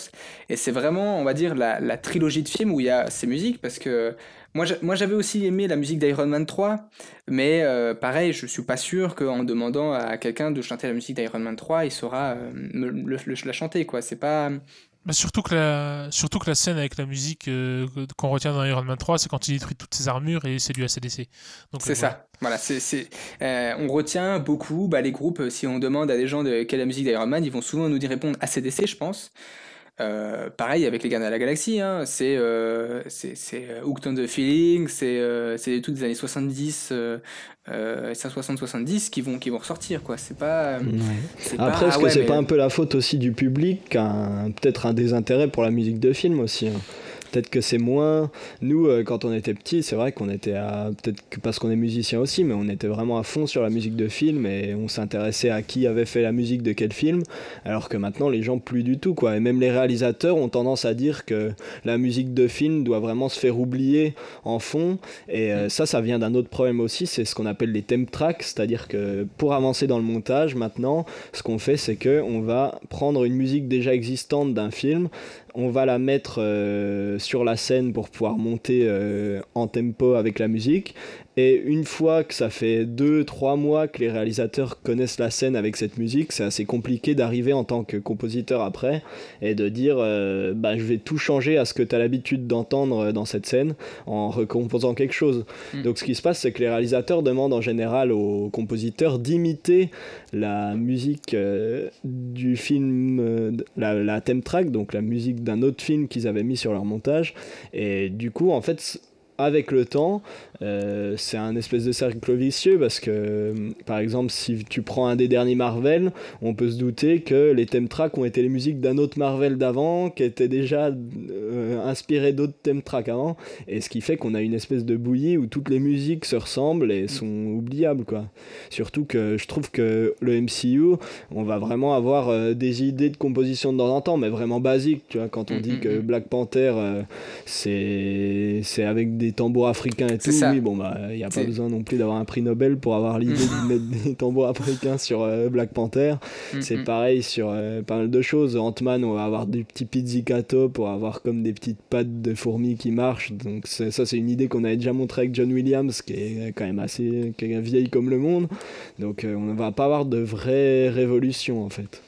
Et c'est vraiment, on va dire, la, la trilogie de films où il y a ces musiques, parce que moi, j'a- moi j'avais aussi aimé la musique d'Iron Man 3, mais euh, pareil, je suis pas sûr qu'en demandant à quelqu'un de chanter la musique d'Iron Man 3, il saura euh, me- le- le- la chanter, quoi. C'est pas. Bah, surtout, que la... surtout que la scène avec la musique euh, qu'on retient dans Iron Man 3, c'est quand il détruit toutes ses armures et c'est du ACDC. C'est ça. Voilà, c'est, on retient beaucoup bah, les groupes. Si on demande à des gens de quelle est la musique d'Iron Man, ils vont souvent nous dire répondre ACDC, je pense. Euh, pareil avec les Gardiens de la Galaxie, hein, c'est, euh, c'est, c'est euh, Hooked on the Feeling, c'est, euh, c'est toutes des années 70, euh, euh, 60-70 qui vont, qui vont ressortir, quoi. C'est pas. Après, est-ce ah que c'est mais- pas un peu la faute aussi du public, peut-être un désintérêt pour la musique de film aussi hein. Peut-être que c'est moins. Nous, euh, quand on était petits, c'est vrai qu'on était à. Peut-être parce qu'on est musicien aussi, mais on était vraiment à fond sur la musique de film et on s'intéressait à qui avait fait la musique de quel film. Alors que maintenant, les gens, plus du tout, quoi. Et même les réalisateurs ont tendance à dire que la musique de film doit vraiment se faire oublier en fond. Et euh, ça, ça vient d'un autre problème aussi, c'est ce qu'on appelle les theme tracks, c'est-à-dire que pour avancer dans le montage, maintenant, ce qu'on fait, c'est que on va prendre une musique déjà existante d'un film, on va la mettre euh, sur la scène pour pouvoir monter euh, en tempo avec la musique. Et une fois que ça fait 2-3 mois que les réalisateurs connaissent la scène avec cette musique, c'est assez compliqué d'arriver en tant que compositeur après et de dire euh, bah, je vais tout changer à ce que tu as l'habitude d'entendre dans cette scène en recomposant quelque chose. Mm. Donc ce qui se passe, c'est que les réalisateurs demandent en général aux compositeurs d'imiter la musique euh, du film, euh, la, la theme track, donc la musique d'un autre film qu'ils avaient mis sur leur montage. Et du coup, en fait, avec le temps, euh, c'est un espèce de cercle vicieux parce que, euh, par exemple, si tu prends un des derniers Marvel, on peut se douter que les theme tracks ont été les musiques d'un autre Marvel d'avant qui était déjà euh, inspiré d'autres theme tracks avant, et ce qui fait qu'on a une espèce de bouillie où toutes les musiques se ressemblent et sont oubliables, quoi. Surtout que je trouve que le MCU, on va vraiment avoir euh, des idées de composition de temps en temps, mais vraiment basiques, tu vois, quand on Mm, dit mm, que mm. Black Panther, c'est avec des tambours africains et tout, ça. oui, bon, bah, il n'y a pas besoin non plus d'avoir un prix Nobel pour avoir l'idée de mettre des tambours africains sur euh, Black Panther. Mm, C'est mm. pareil sur euh, pas mal de choses. Ant-Man, on va avoir des petits pizzicato pour avoir comme des petites pattes de fourmis qui marchent. Donc ça, c'est une idée qu'on avait déjà montré avec John Williams, qui est quand même assez qui est vieille comme le monde. Donc euh, on ne va pas avoir de vraie révolution en fait.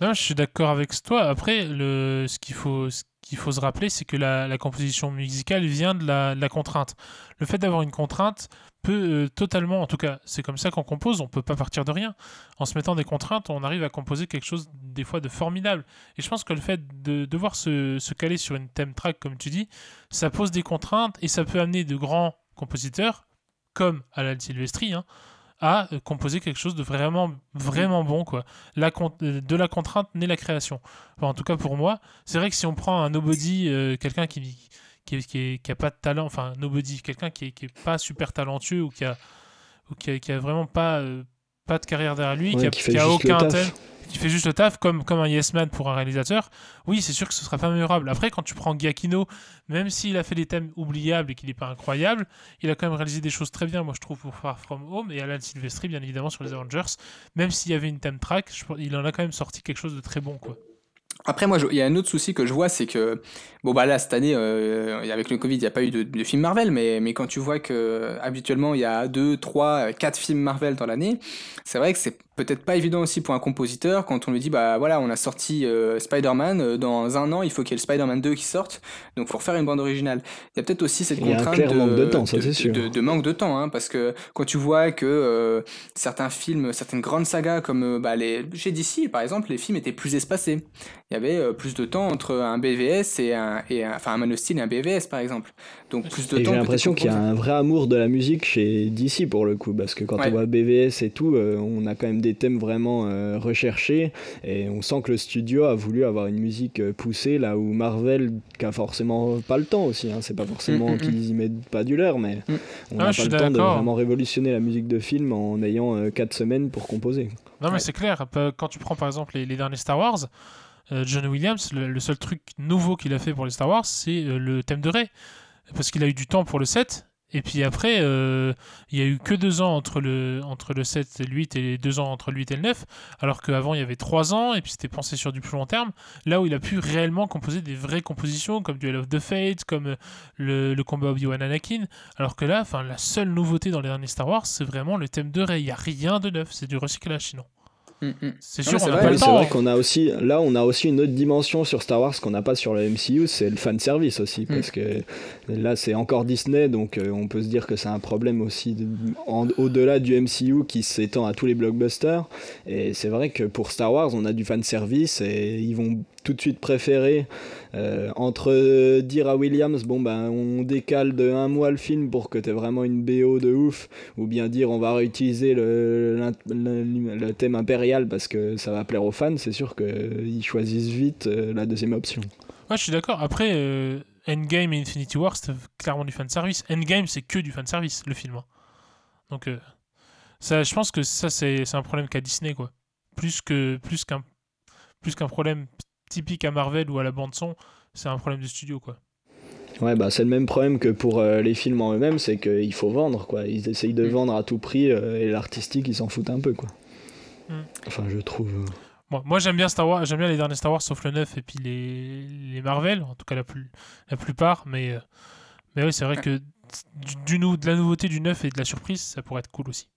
Non, je suis d'accord avec toi. Après, le, ce qu'il faut, ce qu'il faut se rappeler, c'est que la, composition musicale vient de la, contrainte. Le fait d'avoir une contrainte peut euh, totalement, en tout cas, c'est comme ça qu'on compose, on peut pas partir de rien. En se mettant des contraintes, on arrive à composer quelque chose des fois de formidable. Et je pense que le fait de devoir se, se caler sur une thème track, comme tu dis, ça pose des contraintes et ça peut amener de grands compositeurs, comme Alan Silvestri, hein, à euh, composer quelque chose de vraiment, vraiment bon. Quoi. La euh, de la contrainte naît la création. Enfin, en tout cas pour moi, c'est vrai que si on prend un nobody, euh, quelqu'un qui, qui, qui, a pas de talent, enfin nobody, quelqu'un qui est, qui est pas super talentueux ou qui a, ou qui a, qui a vraiment pas, euh, pas de carrière derrière lui, Ouais, qui a, qui a aucun taf. Qui fait juste le taf comme, un yes man pour un réalisateur, oui, c'est sûr que ce sera pas mémorable. Après, quand tu prends Giacchino, même s'il a fait des thèmes oubliables et qu'il n'est pas incroyable, il a quand même réalisé des choses très bien, moi je trouve, pour Far From Home et Alan Silvestri, bien évidemment, sur les Avengers. Même s'il y avait une thème track, il en a quand même sorti quelque chose de très bon, quoi. Après, moi, il y a un autre souci que je vois, c'est que, bon, bah là, cette année, euh, avec le Covid, il n'y a pas eu de, de film Marvel, mais, mais quand tu vois que habituellement, il y a deux, trois, euh, quatre films Marvel dans l'année, c'est vrai que c'est peut-être pas évident aussi pour un compositeur quand on lui dit, bah voilà, on a sorti euh, Spider-Man, euh, dans un an, il faut qu'il y ait le Spider-Man 2 qui sorte, donc faut refaire une bande originale. Il y a peut-être aussi cette Il y a un contrainte de, manque de temps, ça, c'est sûr. de- de manque de temps, hein, parce que quand tu vois que euh, certains films, certaines grandes sagas comme bah, les, chez DC par exemple, les films étaient plus espacés. Il y avait euh, plus de temps entre un BVS et un, et un- enfin un et un BVS par exemple. Donc plus de Et temps. j'ai l'impression qu'il y a un vrai amour de la musique chez DC pour le coup, parce que quand Ouais. on voit BVS et tout, euh, on a quand même des thèmes vraiment euh, recherchés, et on sent que le studio a voulu avoir une musique euh, poussée, là où Marvel, qui a forcément pas le temps aussi, hein, c'est pas forcément Mm, mm, qu'ils y mettent pas du leur, mais on Ah, n'a je pas suis le temps de vraiment révolutionner la musique de film en ayant 4 semaines pour composer. Non, mais Ouais. c'est clair. Quand tu prends par exemple les, les derniers Star Wars, euh, John Williams, le, seul truc nouveau qu'il a fait pour les Star Wars, c'est euh, le thème de Rey. Parce qu'il a eu du temps pour le 7. Et puis après, euh, il y a eu que deux ans entre le, entre le 7 et le 8 et deux ans entre le 8 et le 9. Alors qu'avant, il y avait trois ans et puis c'était pensé sur du plus long terme. Là où il a pu réellement composer des vraies compositions comme Duel of the Fates, comme euh, le, le combat Obi-Wan Anakin. Alors que là, la seule nouveauté dans les derniers Star Wars, c'est vraiment le thème de Rey. Il n'y a rien de neuf. C'est du recyclage sinon. Mm, mm. C'est sûr, c'est on n'a pas c'est vrai qu'on a aussi, là, on a aussi une autre dimension sur Star Wars qu'on n'a pas sur le MCU, c'est le fan service aussi, parce que là, c'est encore Disney, donc euh, on peut se dire que c'est un problème aussi au-delà du MCU qui s'étend à tous les blockbusters. Et c'est vrai que pour Star Wars, on a du fan service et ils vont tout de suite préférer euh, entre dire à Williams, bon ben, on décale de un mois le film pour que tu aies vraiment une BO de ouf, ou bien dire on va réutiliser le, le, thème impérial parce que ça va plaire aux fans, c'est sûr qu'ils choisissent vite euh, la deuxième option. Ouais, je suis d'accord. Après, euh, Endgame et Infinity War, c'était clairement du fanservice. Endgame, c'est que du fanservice, le film. hein. Donc, ça, je pense que ça, c'est c'est un problème qu'a Disney, quoi. Plus qu'un plus qu'un problème typique à Marvel ou à la bande-son, c'est un problème de studio, quoi. Ouais, bah c'est le même problème que pour euh, les films en eux-mêmes, c'est qu'il faut vendre, quoi. Ils essayent de Mm. vendre à tout prix euh, et l'artistique, ils s'en foutent un peu, quoi. Mm. Enfin, je trouve. euh. Moi, moi j'aime bien Star Wars, j'aime bien les derniers Star Wars, sauf le 9 et puis les, les Marvel, en tout cas la, plus, la plupart. Mais, euh, mais oui, c'est vrai que du, du nou- de la nouveauté du 9 et de la surprise, ça pourrait être cool aussi.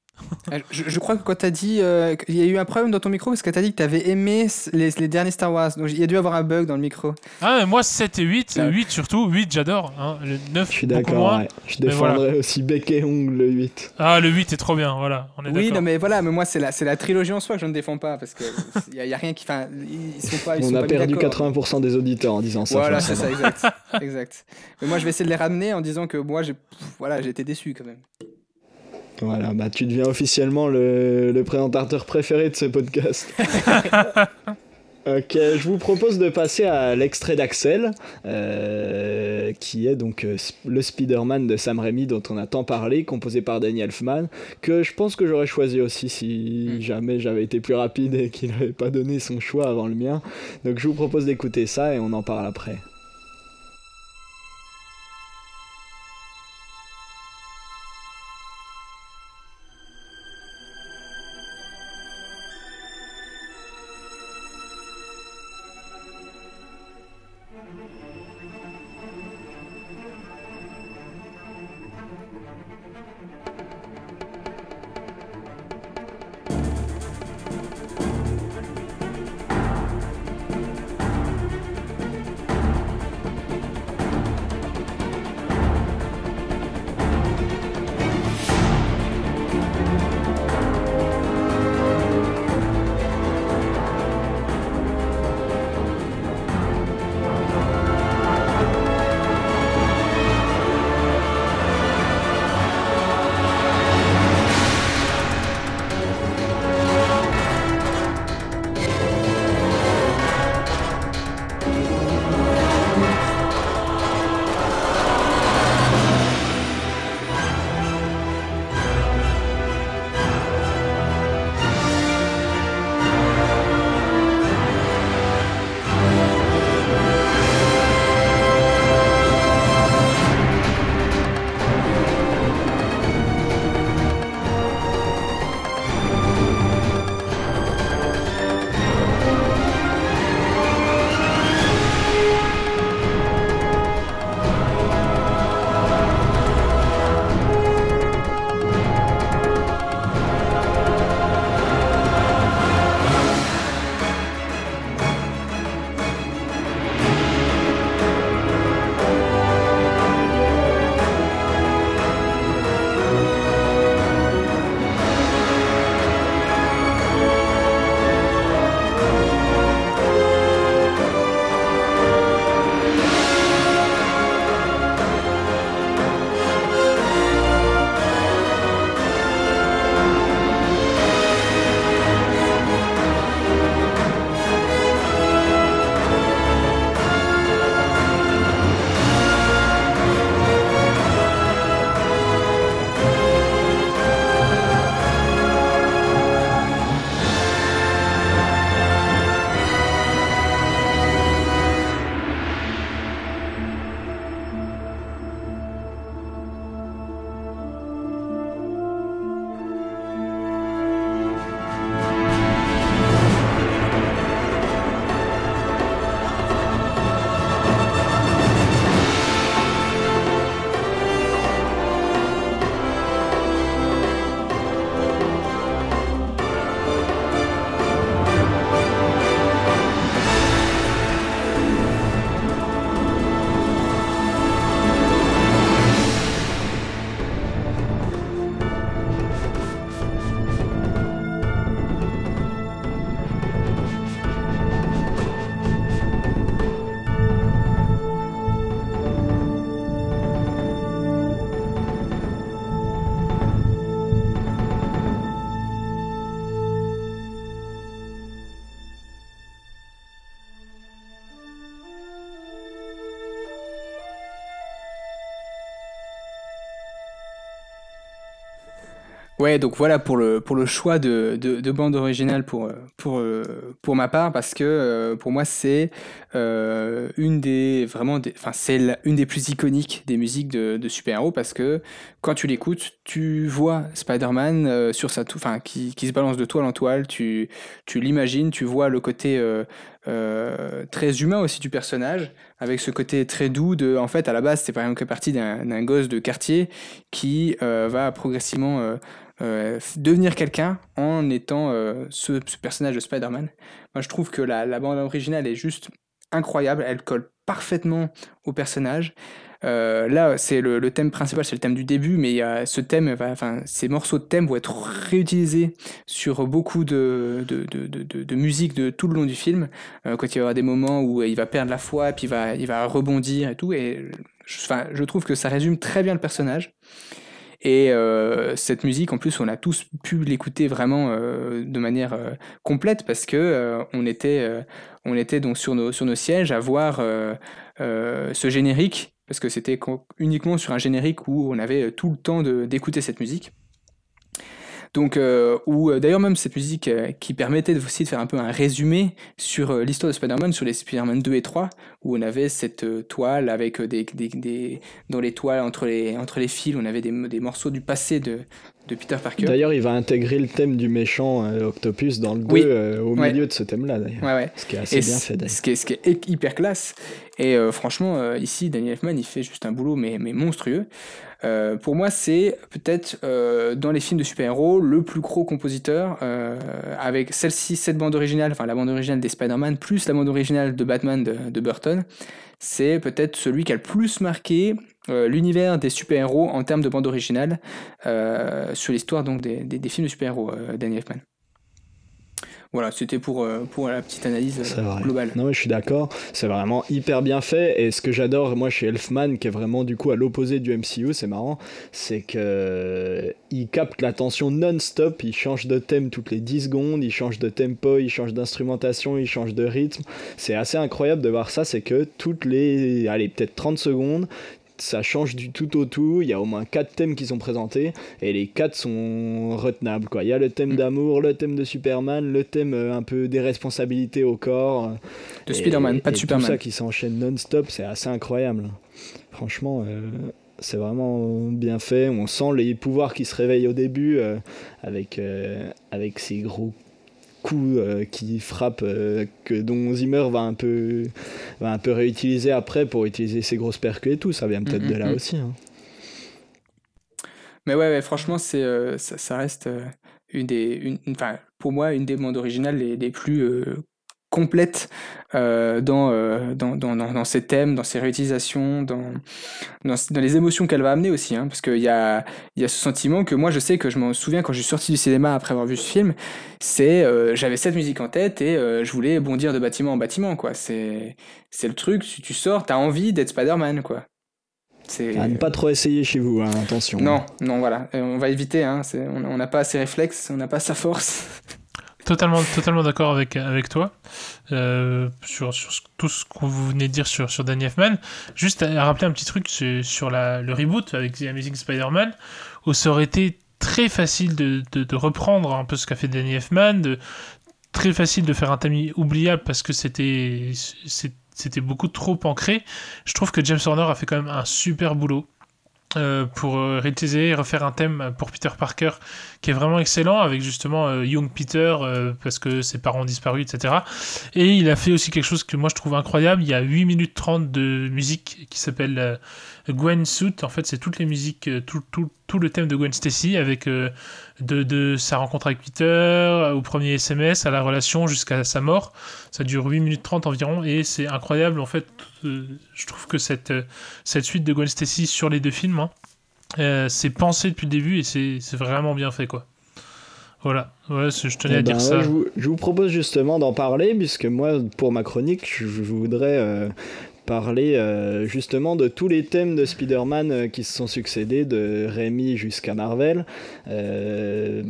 Euh, Je, je crois que quand t'as dit, euh, qu'il y a eu un problème dans ton micro parce que t'as dit que t'avais aimé les, les derniers Star Wars, donc il y a dû avoir un bug dans le micro. Ah, mais moi 7 et 8, Ouais. 8 surtout, 8 j'adore. hein. Le 9, Je suis beaucoup d'accord, moins. ouais. Je Mais voilà. défendrais aussi bec et ongle le 8. Ah, le 8 est trop bien, voilà, on est Oui, d'accord. non mais voilà, mais moi c'est la, trilogie en soi que je ne défends pas parce que il (laughs) y, a- y a rien qui, enfin, ils sont pas, ils On sont a pas perdu d'accord. 80% des auditeurs en disant ça. Voilà, c'est ça, exact, exact. Mais moi je vais essayer de les ramener en disant que moi j'ai, voilà, j'ai été déçu quand même. Voilà, bah tu deviens officiellement le, le présentateur préféré de ce podcast. (laughs) ok, je vous propose de passer à l'extrait d'Axel, euh, qui est donc euh, le Spider-Man de Sam Raimi dont on a tant parlé, composé par Danny Elfman, que je pense que j'aurais choisi aussi si Mm. jamais j'avais été plus rapide et qu'il n'avait pas donné son choix avant le mien. Donc je vous propose d'écouter ça et on en parle après. Donc voilà pour le, choix de, de, de bande originale pour, pour, euh, pour ma part, parce que euh, pour moi c'est euh, une des plus iconiques des musiques de, super-héros parce que quand tu l'écoutes, tu vois Spider-Man euh, sur sa qui, se balance de toile en toile, tu, l'imagines, tu vois le côté euh, euh, très humain aussi du personnage, avec ce côté très doux de, en fait, à la base, c'est par exemple que partie d'un gosse de quartier qui euh, va progressivement euh, euh, devenir quelqu'un en étant ce, personnage de Spider-Man. Moi, je trouve que la bande originale est juste incroyable, elle colle parfaitement au personnage. Euh, là, c'est le, thème principal, c'est le thème du début, mais a ce thème, enfin, ces morceaux de thème vont être réutilisés sur beaucoup de, de, de, de, musique de tout le long du film. Euh, quand il y aura des moments où il va perdre la foi, puis il va, il va rebondir et tout. Et enfin, je trouve que ça résume très bien le personnage. Et euh, cette musique, en plus, on a tous pu l'écouter vraiment euh, de manière euh, complète parce que euh, on était, euh, on était donc sur nos, sur nos sièges à voir euh, euh, ce générique parce que c'était uniquement sur un générique où on avait tout le temps d'écouter cette musique. Donc, euh, ou euh, d'ailleurs même cette musique euh, qui permettait aussi de faire un peu un résumé sur euh, l'histoire de Spider-Man, sur les Spider-Man 2 et 3, où on avait cette toile avec des, des, des- dans les toiles entre les, entre les fils, on avait des, des morceaux du passé de, de Peter Parker. D'ailleurs, il va intégrer le thème du méchant Octopus dans le 2 Oui. euh, au Ouais. milieu de ce thème-là, d'ailleurs. Ouais, ouais. Ce qui est assez Et bien fait, d'ailleurs. Ce qui est, ce qui est hyper classe. Et franchement, ici, Daniel Elfman, il fait juste un boulot, mais, mais monstrueux. Euh, pour moi, c'est peut-être euh, dans les films de super-héros le plus gros compositeur, euh, avec celle-ci, cette bande originale, enfin la bande originale des Spider-Man, plus la bande originale de Batman de, Burton. C'est peut-être celui qui a le plus marqué l'univers des super-héros en termes de bande originale sur l'histoire donc des, des- films de super-héros, Danny Elfman. Voilà, c'était pour, euh, pour la petite analyse globale. Non, mais je suis d'accord. C'est vraiment hyper bien fait. Et ce que j'adore, moi, chez Elfman, qui est vraiment du coup à l'opposé du MCU, c'est marrant, c'est que il capte l'attention non-stop. Il change de thème toutes les 10 secondes. Il change de tempo, il change d'instrumentation, il change de rythme. C'est assez incroyable de voir ça. C'est que toutes les, allez, peut-être 30 secondes, ça change du tout au tout. Il y a au moins quatre thèmes qui sont présentés et les quatre sont retenables. Quoi. Il y a le thème d'amour, le thème de Superman, le thème euh, un peu des responsabilités au corps. De Et- Spider-Man, pas de et Superman. Tout ça qui s'enchaîne non-stop, c'est assez incroyable. Franchement, euh, c'est vraiment bien fait. On sent les pouvoirs qui se réveillent au début euh, avec, euh, avec ces gros coups euh, qui frappent euh, que dont Zimmer va un peu va un peu réutiliser après pour utiliser ses grosses percus et tout ça vient peut-être Mm, de mm, là mm. aussi hein. Mais ouais, ouais, franchement, c'est, euh, ça, ça reste une des, une, une- enfin, pour moi, une des bandes originales les, les plus complètes euh, dans, euh, dans, dans, dans, dans ses thèmes, dans ses réutilisations, dans, dans, dans les émotions qu'elle va amener aussi. Hein, parce qu'il y a, y a ce sentiment que moi, je sais que je m'en souviens quand je suis sorti du cinéma après avoir vu ce film, c'est euh, j'avais cette musique en tête et euh, je voulais bondir de bâtiment en bâtiment. quoi. C'est, c'est le truc, si tu sors, t'as envie d'être Spider-Man. quoi. C'est... à ne pas trop essayer chez vous hein, attention Non, non, voilà. On va éviter. Hein. c'est- on n'a pas assez réflexes, on n'a pas sa force. Totalement, d'accord avec, toi euh, sur, tout ce que vous venez de dire sur, sur Danny Elfman. Juste à, rappeler un petit truc sur, sur le reboot avec The Amazing Spider-Man, où ça aurait été très facile de, reprendre un peu ce qu'a fait Danny Elfman, de, très facile de faire un thème oubliable parce que c'était c'était beaucoup trop ancré. Je trouve que James Horner a fait quand même un super boulot. Euh, pour euh, réutiliser et refaire un thème pour Peter Parker qui est vraiment excellent avec justement euh, Young Peter euh, parce que ses parents ont disparu etc et il a fait aussi quelque chose que moi je trouve incroyable. Il y a 8 minutes 30 de musique qui s'appelle Gwen Suit en fait c'est toutes les musiques tout, tout, tout le thème de Gwen Stacy avec de, de sa rencontre avec Peter euh, au premier SMS à la relation jusqu'à sa mort. Ça dure 8 minutes 30 environ et c'est incroyable en fait euh, je trouve que cette, euh, cette suite de Gwen Stacy sur les deux films hein, euh, c'est pensé depuis le début et c'est vraiment bien fait quoi. Voilà, ouais, c'est- je tenais Eh à dire ben, ça. ouais, je, vous, je vous propose justement d'en parler, puisque moi, pour ma chronique, je, je voudrais euh, parler euh, justement de tous les thèmes de Spider-Man euh, qui se sont succédés, de Rémi jusqu'à Marvel. Euh,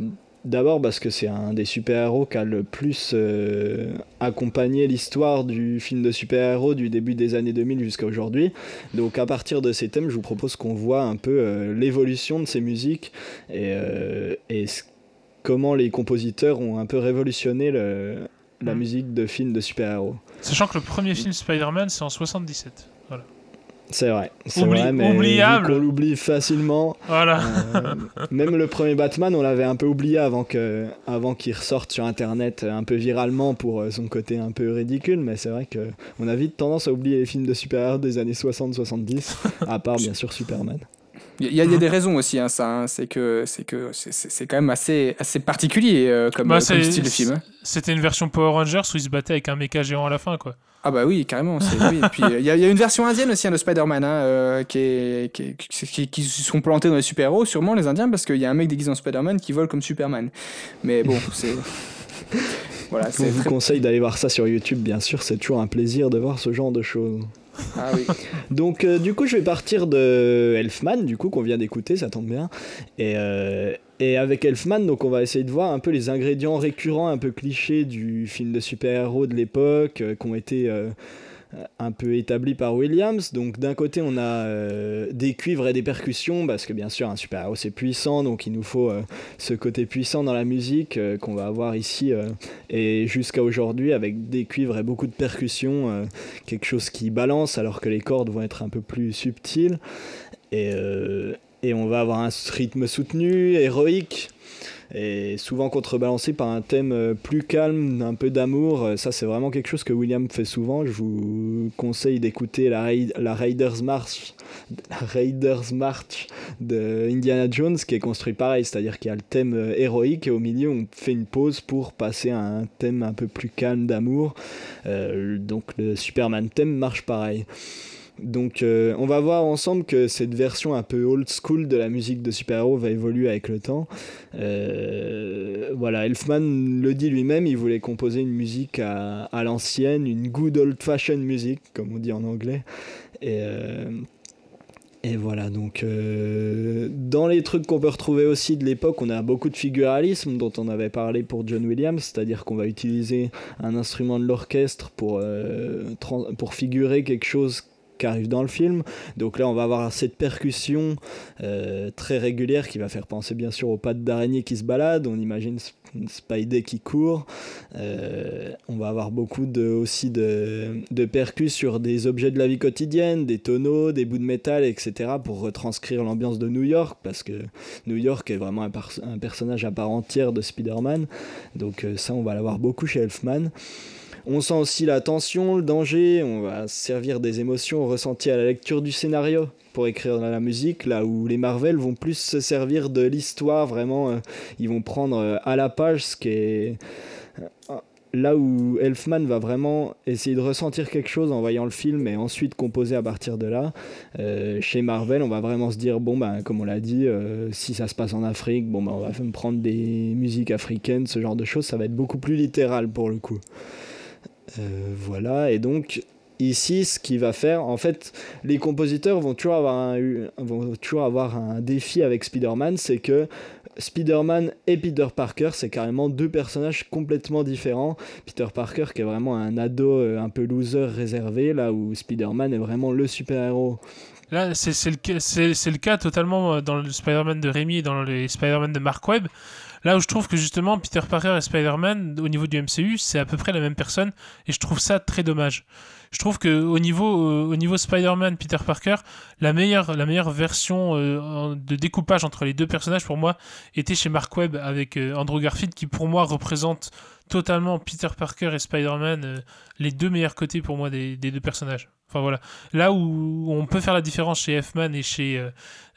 D'abord parce que c'est un des super-héros qui a le plus euh, accompagné l'histoire du film de super-héros du début des années 2000 jusqu'à aujourd'hui. Donc à partir de ces thèmes, je vous propose qu'on voit un peu euh, l'évolution de ces musiques et, euh, comment les compositeurs ont un peu révolutionné le- la Mm. musique de films de super-héros. Sachant que le premier film Spider-Man, c'est en 77. Voilà. C'est vrai, c'est Oubli- vrai, mais oubliable. qu'on l'oublie facilement. Voilà. euh, (laughs) même le premier Batman, on l'avait un peu oublié avant que, avant qu'il ressorte sur Internet un peu viralement pour euh, son côté un peu ridicule. Mais c'est vrai que on a vite tendance à oublier les films de super-héros des années 60-70, à part bien sûr Superman. Il y, a- y a des raisons aussi, hein, ça. hein. c'est que c'est que c'est- quand même assez assez particulier euh, comme, Bah, euh, comme style de film. hein. C'était une version Power Rangers où il se battait avec un méca géant à la fin, quoi. Ah bah oui, carrément. c'est- oui. Et puis euh, il y, a- il y a une version indienne aussi hein, de Spider-Man hein, euh, qui, est, qui, est- qui, sont plantés dans les super-héros, sûrement les Indiens, parce qu'il y a un mec déguisé en Spider-Man qui vole comme Superman. Mais bon, (laughs) c'est voilà, On vous très- conseille d'aller voir ça sur YouTube, bien sûr, c'est toujours un plaisir de voir ce genre de choses. Ah. (laughs) Donc euh, du coup je vais partir de Elfman du coup qu'on vient d'écouter ça tombe bien et, euh, et avec Elfman donc on va essayer de voir un peu les ingrédients récurrents un peu clichés du film de super-héros de l'époque euh, qui ont été euh, un peu établis par Williams. Donc d'un côté on a euh, des cuivres et des percussions parce que bien sûr un super-héros c'est puissant. Donc il nous faut euh, ce côté puissant dans la musique euh, qu'on va avoir ici euh, et jusqu'à aujourd'hui avec des cuivres et beaucoup de percussions euh, quelque chose qui balance alors que les cordes vont être un peu plus subtiles. Et, euh, et on va avoir un rythme soutenu, héroïque et souvent contrebalancé par un thème euh, plus calme, un peu d'amour. Euh, Ça c'est vraiment quelque chose que William fait souvent. Je vous conseille d'écouter la, Raid- la Raiders March (laughs) Raiders March de Indiana Jones qui est construit pareil, c'est-à-dire qu'il y a le thème euh, héroïque et au milieu on fait une pause pour passer à un thème un peu plus calme d'amour. Donc le Superman thème marche pareil. Donc euh, on va voir ensemble que cette version un peu old school de la musique de super-héros va évoluer avec le temps. Euh, voilà, Elfman le dit lui-même, il voulait composer une musique à, l'ancienne, une good old-fashioned music, comme on dit en anglais. Et, euh, voilà, donc dans les trucs qu'on peut retrouver aussi de l'époque, on a beaucoup de figuralisme dont on avait parlé pour John Williams, c'est-à-dire qu'on va utiliser un instrument de l'orchestre pour, pour figurer quelque chose qui arrive dans le film. Donc là, on va avoir cette percussion euh, très régulière qui va faire penser bien sûr aux pattes d'araignée qui se baladent. On imagine Sp- Spidey qui court. Euh, on va avoir beaucoup de, aussi de, de percus sur des objets de la vie quotidienne, des tonneaux, des bouts de métal, etc. pour retranscrire l'ambiance de New York parce que New York est vraiment un personnage à part entière de Spider-Man. Donc euh, ça, on va l'avoir beaucoup chez Elfman. On sent aussi la tension, le danger, on va se servir des émotions ressenties à la lecture du scénario pour écrire la musique, là où les Marvel vont plus se servir de l'histoire, vraiment, euh, ils vont prendre euh, à la page ce qui est... euh, Là où Elfman va vraiment essayer de ressentir quelque chose en voyant le film et ensuite composer à partir de là, chez Marvel, on va vraiment se dire, bon, ben, comme on l'a dit, si ça se passe en Afrique, bon, ben, on va me prendre des musiques africaines, ce genre de choses, ça va être beaucoup plus littéral pour le coup. Euh, voilà, et donc ici, ce qui va faire, en fait, les compositeurs vont toujours avoir un, vont toujours avoir un défi avec Spider-Man, c'est que Spider-Man et Peter Parker, c'est carrément deux personnages complètement différents. Peter Parker qui est vraiment un ado euh, un peu loser réservé, là où Spider-Man est vraiment le super-héros. Là, c'est le, le cas totalement euh, dans le Spider-Man de Rémi et dans les Spider-Man de Mark Webb. Là où je trouve que justement Peter Parker et Spider-Man, au niveau du MCU, c'est à peu près la même personne et je trouve ça très dommage. Je trouve que au niveau, euh, Spider-Man, Peter Parker, la meilleure, version euh, de découpage entre les deux personnages pour moi était chez Mark Webb avec euh, Andrew Garfield qui pour moi représente totalement Peter Parker et Spider-Man, les deux meilleurs côtés pour moi des deux personnages. Enfin voilà. Là où on peut faire la différence chez F-Man et chez euh,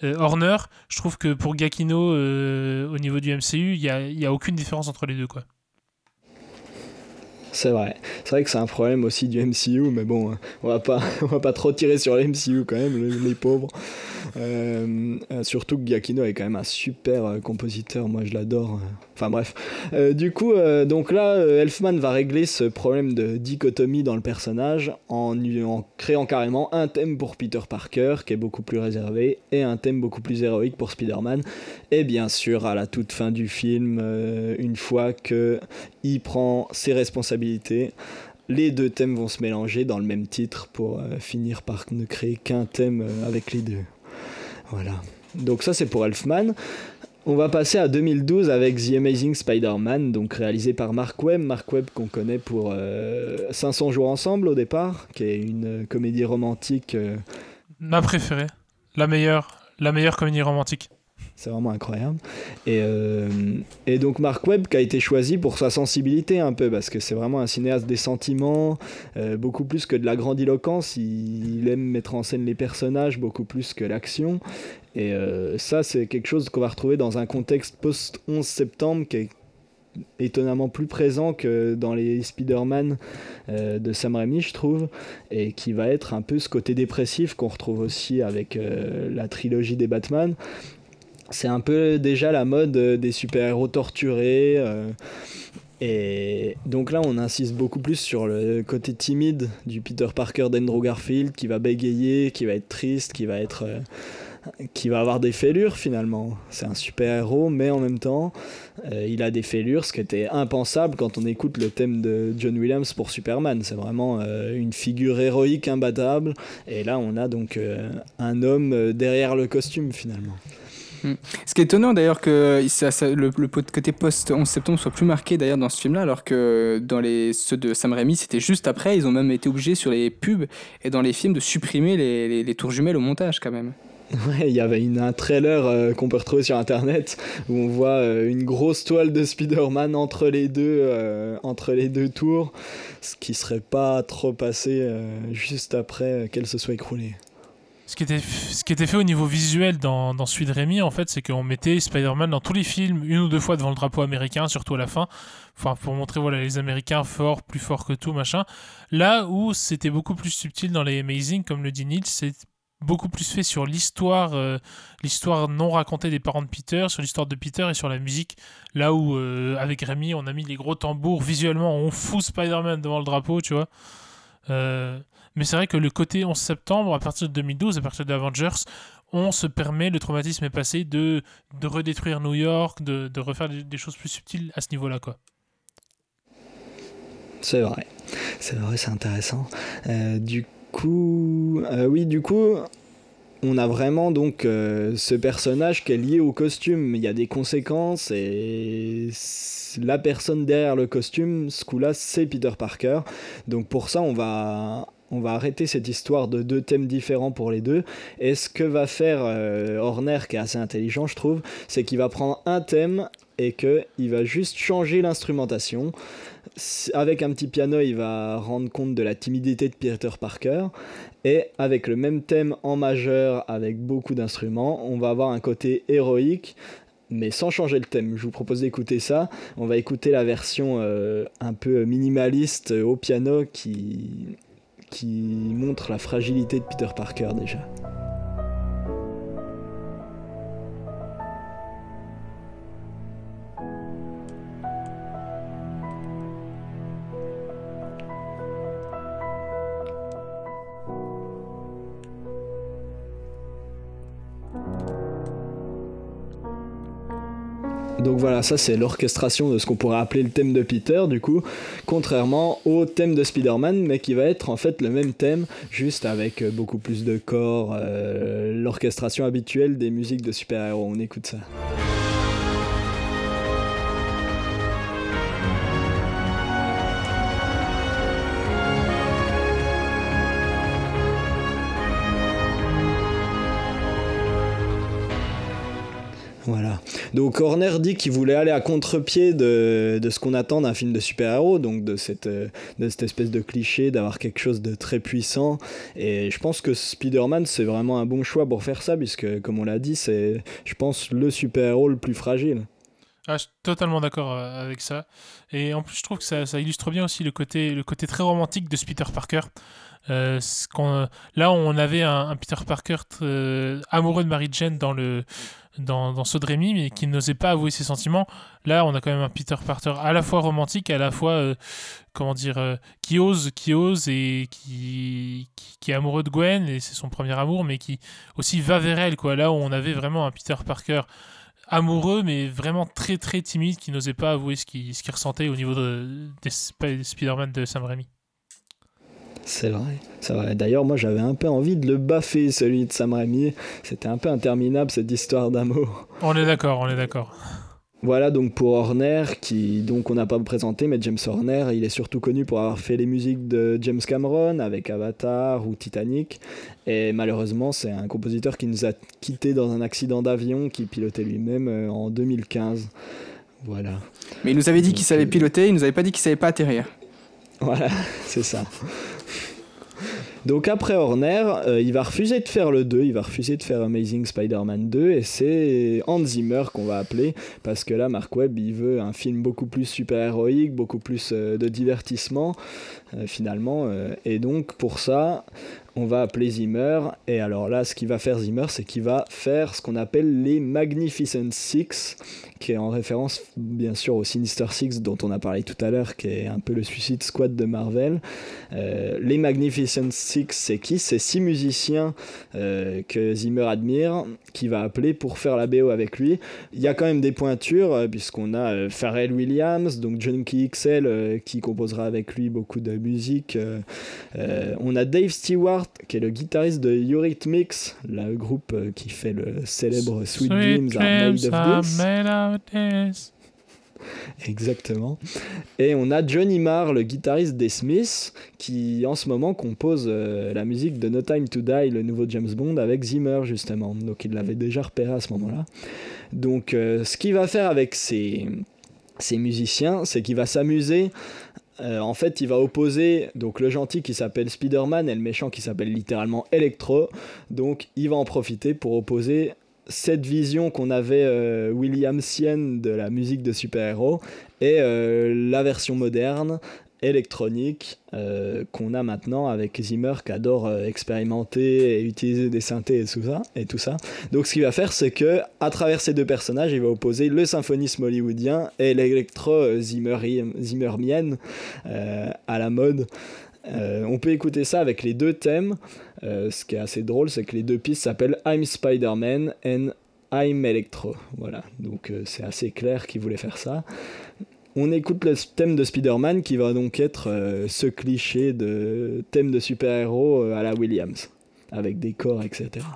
euh, Horner, je trouve que pour Gakino, euh, au niveau du MCU, il n'y a, y a aucune différence entre les deux. Quoi. C'est vrai. C'est vrai que c'est un problème aussi du MCU, mais bon, on va pas, (laughs) on va pas trop tirer sur le MCU quand même, les, les pauvres. Euh, euh, surtout que Giacchino est quand même un super euh, compositeur, moi je l'adore. Enfin bref. Du coup, donc là, Elfman va régler ce problème de dichotomie dans le personnage en, en créant carrément un thème pour Peter Parker qui est beaucoup plus réservé et un thème beaucoup plus héroïque pour Spider-Man. Et bien sûr, à la toute fin du film, une fois que il prend ses responsabilités, les deux thèmes vont se mélanger dans le même titre pour euh, finir par ne créer qu'un thème euh, avec les deux. Voilà. Donc ça c'est pour Elfman. On va passer à 2012 avec The Amazing Spider-Man, donc réalisé par Mark Webb. Mark Webb qu'on connaît pour euh, 500 jours ensemble au départ, qui est une euh, comédie romantique. euh, Ma préférée. La meilleure. La meilleure comédie romantique. C'est vraiment incroyable. Et, euh, et donc Mark Webb qui a été choisi pour sa sensibilité un peu, parce que c'est vraiment un cinéaste des sentiments, euh, beaucoup plus que de la grandiloquence. Il, aime mettre en scène les personnages beaucoup plus que l'action. Et euh, ça, c'est quelque chose qu'on va retrouver dans un contexte post-11 septembre qui est étonnamment plus présent que dans les Spider-Man de Sam Raimi, je trouve, et qui va être un peu ce côté dépressif qu'on retrouve aussi avec la trilogie des Batman. C'est un peu déjà la mode euh, des super-héros torturés. euh, et donc là, on insiste beaucoup plus sur le côté timide du Peter Parker d'Andrew Garfield, qui va bégayer, qui va être triste, qui va être... euh, qui va avoir des fêlures finalement. C'est un super-héros, mais en même temps, il a des fêlures, ce qui était impensable quand on écoute le thème de John Williams pour Superman. C'est vraiment une figure héroïque imbattable. Et là, on a donc un homme derrière le costume finalement. Mm. Ce qui est étonnant d'ailleurs que le, côté post-11 septembre soit plus marqué d'ailleurs dans ce film-là, alors que dans les, ceux de Sam Raimi, c'était juste après. Ils ont même été obligés sur les pubs et dans les films de supprimer les, tours jumelles au montage quand même. Ouais, il y avait un trailer euh, qu'on peut retrouver sur internet où on voit euh, une grosse toile de Spider-Man entre les deux, euh, entre les deux tours, ce qui serait pas trop passé juste après qu'elle se soit écroulée. Ce qui était, fait au niveau visuel dans, dans celui de Rémi, en fait, c'est qu'on mettait Spider-Man dans tous les films, une ou deux fois devant le drapeau américain, surtout à la fin, pour montrer voilà, les Américains forts, plus forts que tout, machin. Là où c'était beaucoup plus subtil dans les Amazing, comme le dit Nietzsche, c'est beaucoup plus fait sur l'histoire euh, l'histoire non racontée des parents de Peter, sur l'histoire de Peter et sur la musique. Là où, euh, avec Rémi, on a mis les gros tambours, visuellement, on fout Spider-Man devant le drapeau, tu vois. Euh, mais c'est vrai que le côté 11 septembre, à partir de 2012, à partir de Avengers, on se permet, le traumatisme est passé, de, de redétruire New York, de, de refaire des, choses plus subtiles à ce niveau-là, quoi. C'est vrai, c'est vrai, c'est intéressant. Euh, du coup, euh, oui, du coup, on a vraiment donc euh, ce personnage qui est lié au costume. Il y a des conséquences et la personne derrière le costume, ce coup-là, c'est Peter Parker. Donc pour ça, on va on va arrêter cette histoire de deux thèmes différents pour les deux. Et ce que va faire euh, Horner, qui est assez intelligent, je trouve, c'est qu'il va prendre un thème et qu'il va juste changer l'instrumentation. Avec un petit piano, il va rendre compte de la timidité de Peter Parker. Et avec le même thème en majeur, avec beaucoup d'instruments, on va avoir un côté héroïque, mais sans changer le thème. Je vous propose d'écouter ça. On va écouter la version euh, un peu minimaliste au piano qui, qui montre la fragilité de Peter Parker déjà. Voilà, ça c'est l'orchestration de ce qu'on pourrait appeler le thème de Peter, du coup, contrairement au thème de Spider-Man, mais qui va être en fait le même thème, juste avec euh, beaucoup plus de corps, euh, l'orchestration habituelle des musiques de super-héros. On écoute ça. Donc Horner dit qu'il voulait aller à contre-pied de, de ce qu'on attend d'un film de super-héros, donc de cette, euh, de cette espèce de cliché d'avoir quelque chose de très puissant. Et je pense que Spider-Man, c'est vraiment un bon choix pour faire ça, puisque comme on l'a dit, c'est, je pense, le super-héros le plus fragile. Ah, je suis totalement d'accord euh, avec ça. Et en plus, je trouve que ça, illustre bien aussi le côté, le côté très romantique de Peter Parker. Euh, là, on avait un, Peter Parker amoureux de Mary Jane dans le dans, dans Rémy, mais qui n'osait pas avouer ses sentiments. Là, on a quand même un Peter Parker à la fois romantique, à la fois euh, comment dire, euh, qui ose, qui ose et qui, qui est amoureux de Gwen et c'est son premier amour, mais qui aussi va vers elle. Quoi. Là, où on avait vraiment un Peter Parker amoureux, mais vraiment très très timide, qui n'osait pas avouer ce qu'il ce qu'il ressentait au niveau de, des Sp- Spider-Man de Sam Raimi. C'est vrai, c'est vrai. D'ailleurs, moi, j'avais un peu envie de le baffer, celui de Sam Raimi. C'était un peu interminable, cette histoire d'amour. On est d'accord, on est d'accord. Voilà donc pour Horner, qui donc on n'a pas présenté, mais James Horner, il est surtout connu pour avoir fait les musiques de James Cameron avec Avatar ou Titanic. Et malheureusement, c'est un compositeur qui nous a quittés dans un accident d'avion qu'il pilotait lui-même euh, en 2015. Voilà. Mais il nous avait dit qu'il savait piloter, il nous avait pas dit qu'il savait pas atterrir. Voilà, (laughs) c'est ça. Donc après Horner, euh, il va refuser de faire le 2, il va refuser de faire Amazing Spider-Man 2 et c'est Hans Zimmer qu'on va appeler parce que là Mark Webb il veut un film beaucoup plus super-héroïque, beaucoup plus euh, de divertissement euh, finalement et donc pour ça on va appeler Zimmer et alors là ce qu'il va faire Zimmer c'est qu'il va faire ce qu'on appelle les Magnificent Six qui est en référence bien sûr au Sinister Six dont on a parlé tout à l'heure qui est un peu le Suicide Squad de Marvel euh, les Magnificent Six, c'est qui? C'est six musiciens euh, que Zimmer admire, qui va appeler pour faire la BO avec lui. Il y a quand même des pointures, euh, puisqu'on a Pharrell Williams, donc Junkie XL, qui composera avec lui beaucoup de musique. on a Dave Stewart, qui est le guitariste de Eurythmics, le groupe euh, qui fait le célèbre Sweet, Dreams Are Made are of This. made of this. (laughs) Exactement. Et on a Johnny Marr, le guitariste des Smiths, qui en ce moment compose euh, la musique de No Time to Die, le nouveau James Bond, avec Zimmer justement. Donc il l'avait déjà repéré à ce moment-là. Donc euh, ce qu'il va faire avec ses, ses musiciens, c'est qu'il va s'amuser. Euh, en fait, il va opposer donc le gentil qui s'appelle Spider-Man et le méchant qui s'appelle littéralement Electro. Donc il va en profiter pour opposer cette vision qu'on avait euh, Williamsienne de la musique de super-héros et euh, la version moderne électronique euh, qu'on a maintenant avec Zimmer qui adore euh, expérimenter et utiliser des synthés et tout ça et tout ça. Donc ce qu'il va faire c'est que à travers ces deux personnages, il va opposer le symphonisme hollywoodien et l'électro euh, zimmermienne euh, à la mode. On peut écouter ça avec les deux thèmes. Ce qui est assez drôle, c'est que les deux pistes s'appellent I'm Spider-Man and I'm Electro. Voilà, donc c'est assez clair qu'il voulait faire ça. On écoute le thème de Spider-Man qui va donc être euh, ce cliché de thème de super-héros euh, à la Williams, avec des corps, etc.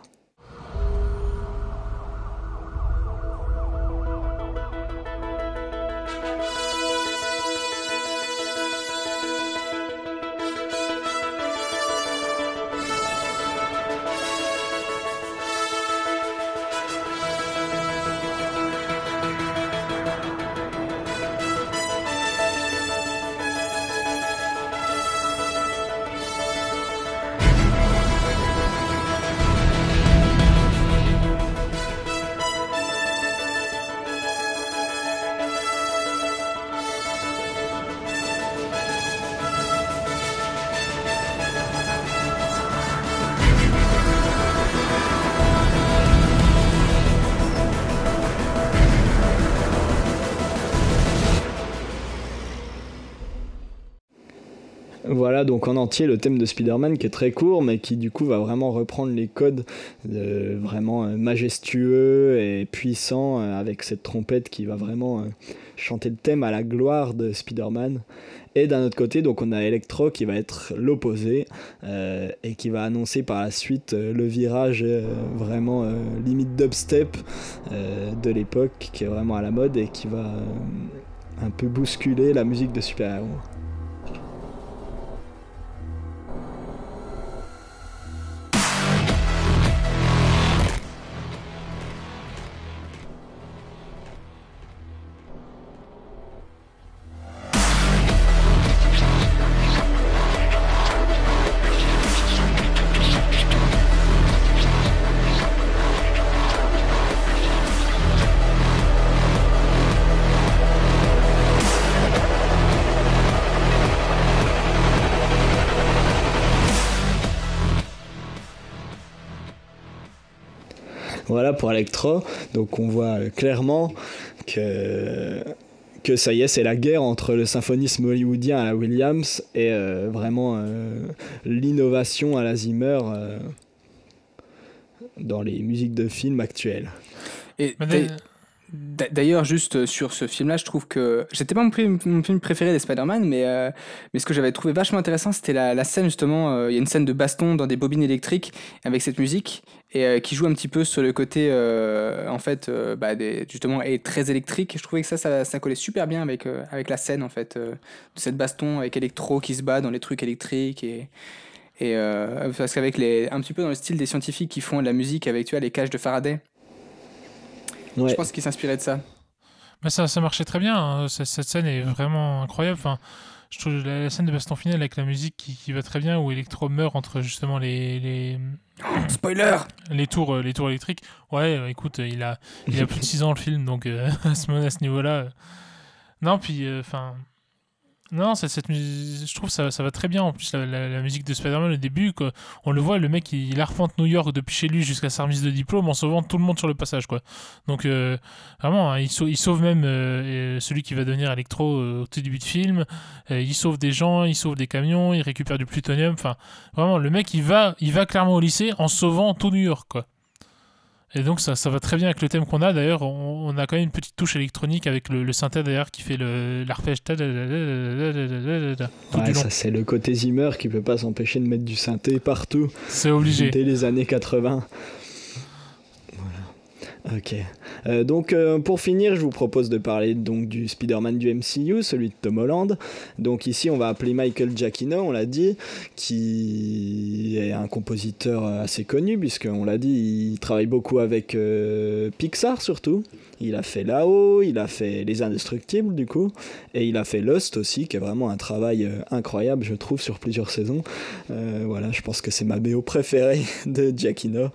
le thème de Spider-Man qui est très court mais qui du coup va vraiment reprendre les codes euh, vraiment euh, majestueux et puissants euh, avec cette trompette qui va vraiment chanter le thème à la gloire de Spider-Man. Et d'un autre côté donc on a Electro qui va être l'opposé et qui va annoncer par la suite le virage vraiment limite dubstep de l'époque qui est vraiment à la mode et qui va un peu bousculer la musique de super-héros. Electro. Donc on voit clairement que que ça y est, c'est la guerre entre le symphonisme hollywoodien à la Williams et euh, vraiment euh, l'innovation à la Zimmer euh, dans les musiques de films actuelles. Et d'a- d'ailleurs, juste sur ce film-là, je trouve que j'étais pas mon, film préféré des Spider-Man, mais, euh, mais ce que j'avais trouvé vachement intéressant, c'était la, la scène justement. euh, Il y a une scène de baston dans des bobines électriques avec cette musique et euh, qui joue un petit peu sur le côté euh, en fait euh, bah, des, justement et très électrique. Je trouvais que ça, ça, ça collait super bien avec euh, avec la scène en fait euh, de cette baston avec Electro qui se bat dans les trucs électriques et et euh, parce qu'avec les un petit peu dans le style des scientifiques qui font de la musique avec tu vois les cages de Faraday. Ouais. Je pense qu'ils s'inspiraient de ça. Mais ça, ça marchait très bien. hein. Cette, cette scène est vraiment incroyable. Enfin, je trouve la, scène de baston finale avec la musique qui, qui va très bien, où Electro meurt entre justement les. les... (gasps) Spoiler Les tours, euh, les tours électriques. Ouais, euh, écoute, euh, il a, il a plus de 6 ans le film, donc euh, (laughs) à ce, ce niveau-là. Non, puis, enfin. Non, je trouve ça, ça va très bien. En plus, la, musique de Spider-Man, au début, quoi, on le voit, le mec, il, arpente New York depuis chez lui jusqu'à sa remise de diplôme en sauvant tout le monde sur le passage, quoi. Donc, euh, vraiment, hein, il, sau- il sauve même euh, euh, celui qui va devenir électro au tout début de film. Il sauve des gens, il sauve des camions, il récupère du plutonium. Enfin, vraiment, le mec, il va, il va clairement au lycée en sauvant tout New York, quoi. Et donc ça, ça va très bien avec le thème qu'on a. D'ailleurs, on, a quand même une petite touche électronique avec le, synthé d'ailleurs qui fait l'arpège. Ouais, ça c'est le côté Zimmer qui peut pas s'empêcher de mettre du synthé partout. C'est obligé. Dès les années 80. Ok. Euh, donc euh, pour finir, je vous propose de parler donc du Spider-Man du MCU, celui de Tom Holland. Donc ici, on va appeler Michael Giacchino, on l'a dit, qui est un compositeur assez connu puisqu'on l'a dit, il travaille beaucoup avec euh, Pixar surtout. Il a fait Là-haut, il a fait Les Indestructibles du coup, et il a fait Lost aussi, qui est vraiment un travail euh, incroyable, je trouve, sur plusieurs saisons. Euh, voilà, je pense que c'est ma BO préférée (laughs) de Giacchino.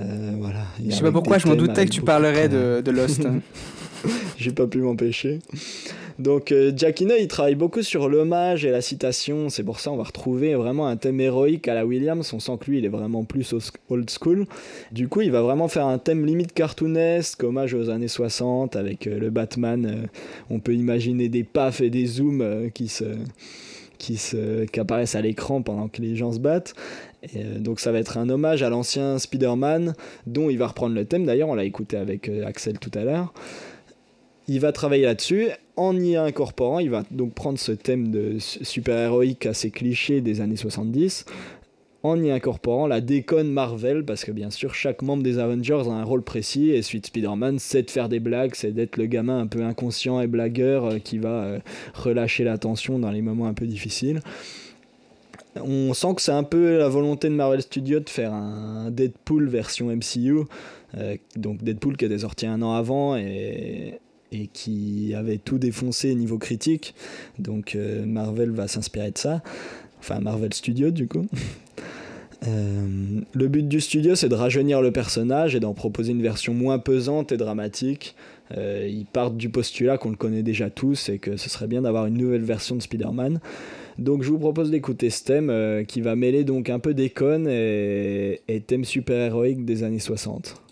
Euh, voilà. Je sais pas pourquoi, je m'en doutais que tu parlerais de, de Lost. (laughs) J'ai pas pu m'empêcher. Donc euh, Giacchino, il travaille beaucoup sur l'hommage et la citation. C'est pour ça on va retrouver vraiment un thème héroïque à la Williams. On sent que lui, il est vraiment plus old school. Du coup, il va vraiment faire un thème limite cartoonesque, hommage aux années 60 avec euh, le Batman. euh, on peut imaginer des pafs et des zooms euh, qui se qui, se, qui apparaissent à l'écran pendant que les gens se battent. Et, donc ça va être un hommage à l'ancien Spider-Man, dont il va reprendre le thème. D'ailleurs, on l'a écouté avec Axel tout à l'heure. Il va travailler là-dessus en y incorporant, il va donc prendre ce thème de su- super-héroïque assez cliché des années 70 en y incorporant la déconne Marvel, parce que bien sûr, chaque membre des Avengers a un rôle précis, et de Spider-Man, c'est de faire des blagues, c'est d'être le gamin un peu inconscient et blagueur euh, qui va euh, relâcher la tension dans les moments un peu difficiles. On sent que c'est un peu la volonté de Marvel Studios de faire un Deadpool version MCU, euh, donc Deadpool qui était sorti un an avant et, et qui avait tout défoncé niveau critique, donc euh, Marvel va s'inspirer de ça, enfin Marvel Studios du coup. (laughs) Euh, le but du studio, c'est de rajeunir le personnage et d'en proposer une version moins pesante et dramatique. Euh, ils partent du postulat qu'on le connaît déjà tous et que ce serait bien d'avoir une nouvelle version de Spider-Man. Donc je vous propose d'écouter ce thème qui va mêler donc un peu déconne et, et thème super-héroïque des années 60.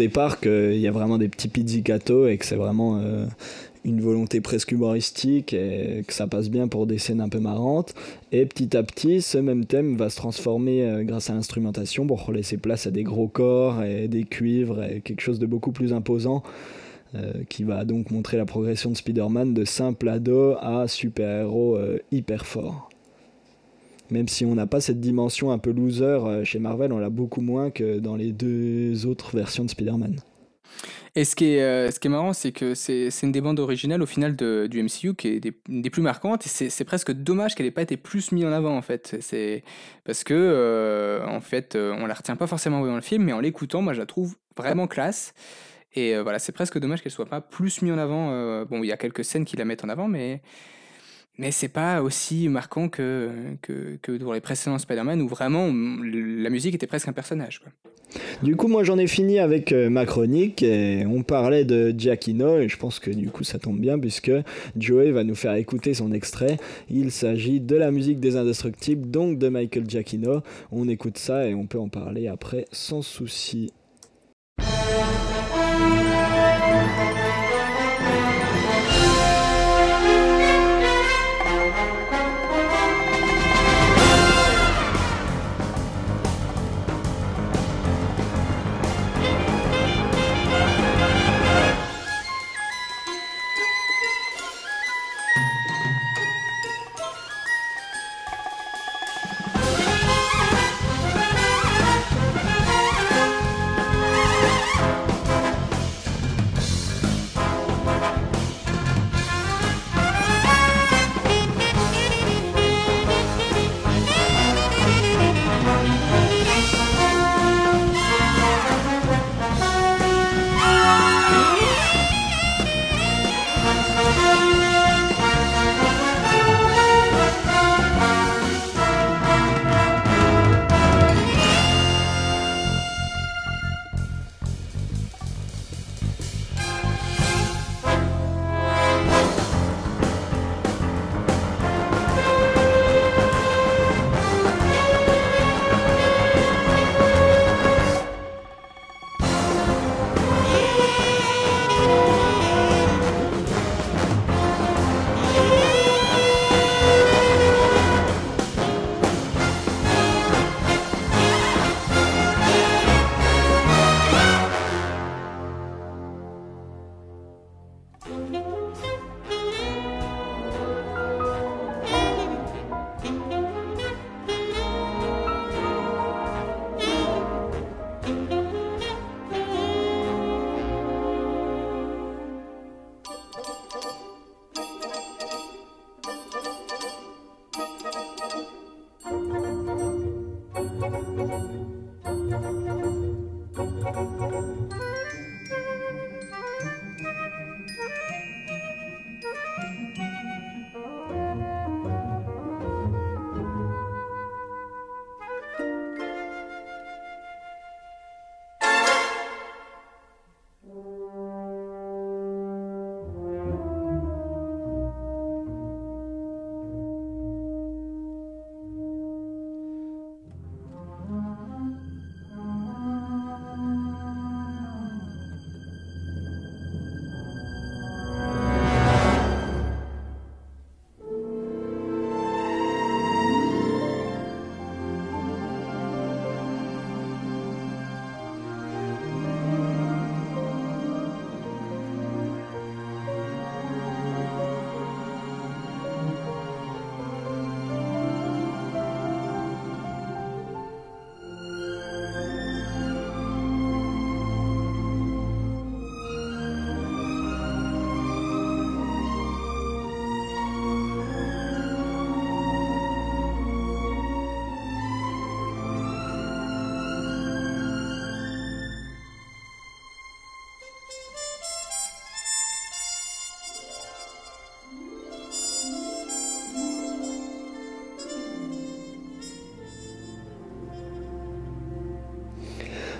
Départ qu'il y a vraiment des petits pizzicato et que c'est vraiment euh, une volonté presque humoristique et que ça passe bien pour des scènes un peu marrantes. Et petit à petit, ce même thème va se transformer euh, grâce à l'instrumentation pour laisser place à des gros corps et des cuivres et quelque chose de beaucoup plus imposant. euh, qui va donc montrer la progression de Spider-Man de simple ado à super-héros euh, hyper fort. Même si on n'a pas cette dimension un peu loser euh, chez Marvel, on l'a beaucoup moins que dans les deux autres versions de Spider-Man. Et ce qui est, euh, ce qui est marrant, c'est que c'est une des bandes originales au final du MCU qui est des, plus marquantes. Et c'est presque dommage qu'elle n'ait pas été plus mise en avant en fait. C'est parce que euh, en fait, on la retient pas forcément dans le film, mais en l'écoutant, moi, je la trouve vraiment classe. Et voilà, c'est presque dommage qu'elle soit pas plus mise en avant. bon, il y a quelques scènes qui la mettent en avant, mais mais c'est pas aussi marquant que, que, dans les précédents Spider-Man où vraiment la musique était presque un personnage. Du coup, moi j'en ai fini avec euh, ma chronique et on parlait de Giacchino et je pense que du coup ça tombe bien puisque Joey va nous faire écouter son extrait. Il s'agit de la musique des Indestructibles, donc de Michael Giacchino. On écoute ça et on peut en parler après sans souci.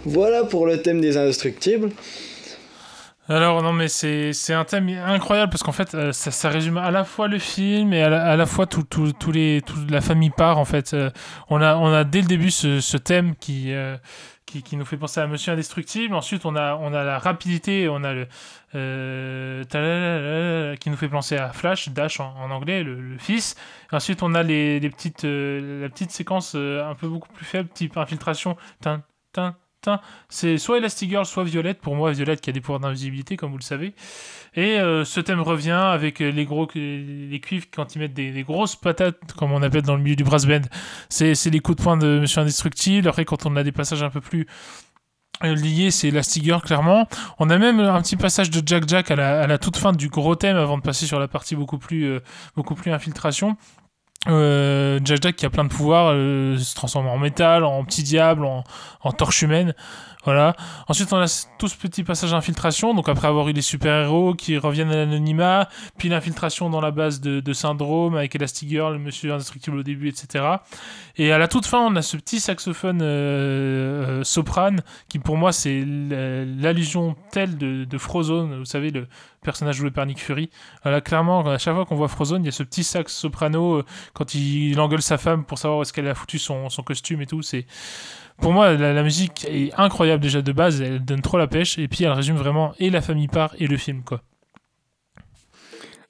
Voilà pour le thème des indestructibles. Alors non mais c'est un thème incroyable parce qu'en fait euh, ça, résume à la fois le film et à la, fois tout, tout, tous les toute la famille part en fait. Euh, on a on a dès le début ce, thème qui, euh, qui qui nous fait penser à Monsieur Indestructible. Ensuite on a on a la rapidité on a le qui nous fait penser à Flash Dash en, anglais le, fils. Ensuite on a les, les petites la petite séquence un peu beaucoup plus faible type infiltration c'est soit Elastigirl, soit Violette. Pour moi, Violette qui a des pouvoirs d'invisibilité, comme vous le savez. Et euh, ce thème revient avec les gros les cuivres quand ils mettent des, grosses patates, comme on appelle dans le milieu du brass band. C'est les coups de poing de Monsieur Indestructible. Après, quand on a des passages un peu plus euh, lié, c'est Elastigirl, clairement. On a même un petit passage de Jack Jack à la, toute fin du gros thème avant de passer sur la partie beaucoup plus, euh, beaucoup plus infiltration. Euh, Jack Jack qui a plein de pouvoirs, euh, se transforme en métal, en petit diable, en, en torche humaine. Voilà. Ensuite, on a tout ce petit passage d'infiltration. Donc, après avoir eu les super-héros qui reviennent à l'anonymat, puis l'infiltration dans la base de, Syndrome avec Elastigirl, le Monsieur Indestructible au début, etc. Et à la toute fin, on a ce petit saxophone euh, euh, soprane qui, pour moi, c'est l'allusion telle de, de Frozone. Vous savez, le personnage joué par Nick Fury. Voilà, clairement, à chaque fois qu'on voit Frozone, il y a ce petit sax soprano euh, quand il, engueule sa femme pour savoir où est-ce qu'elle a foutu son costume et tout. C'est pour moi, la, la musique est incroyable déjà de base, elle donne trop la pêche, et puis elle résume vraiment et la famille part et le film, quoi.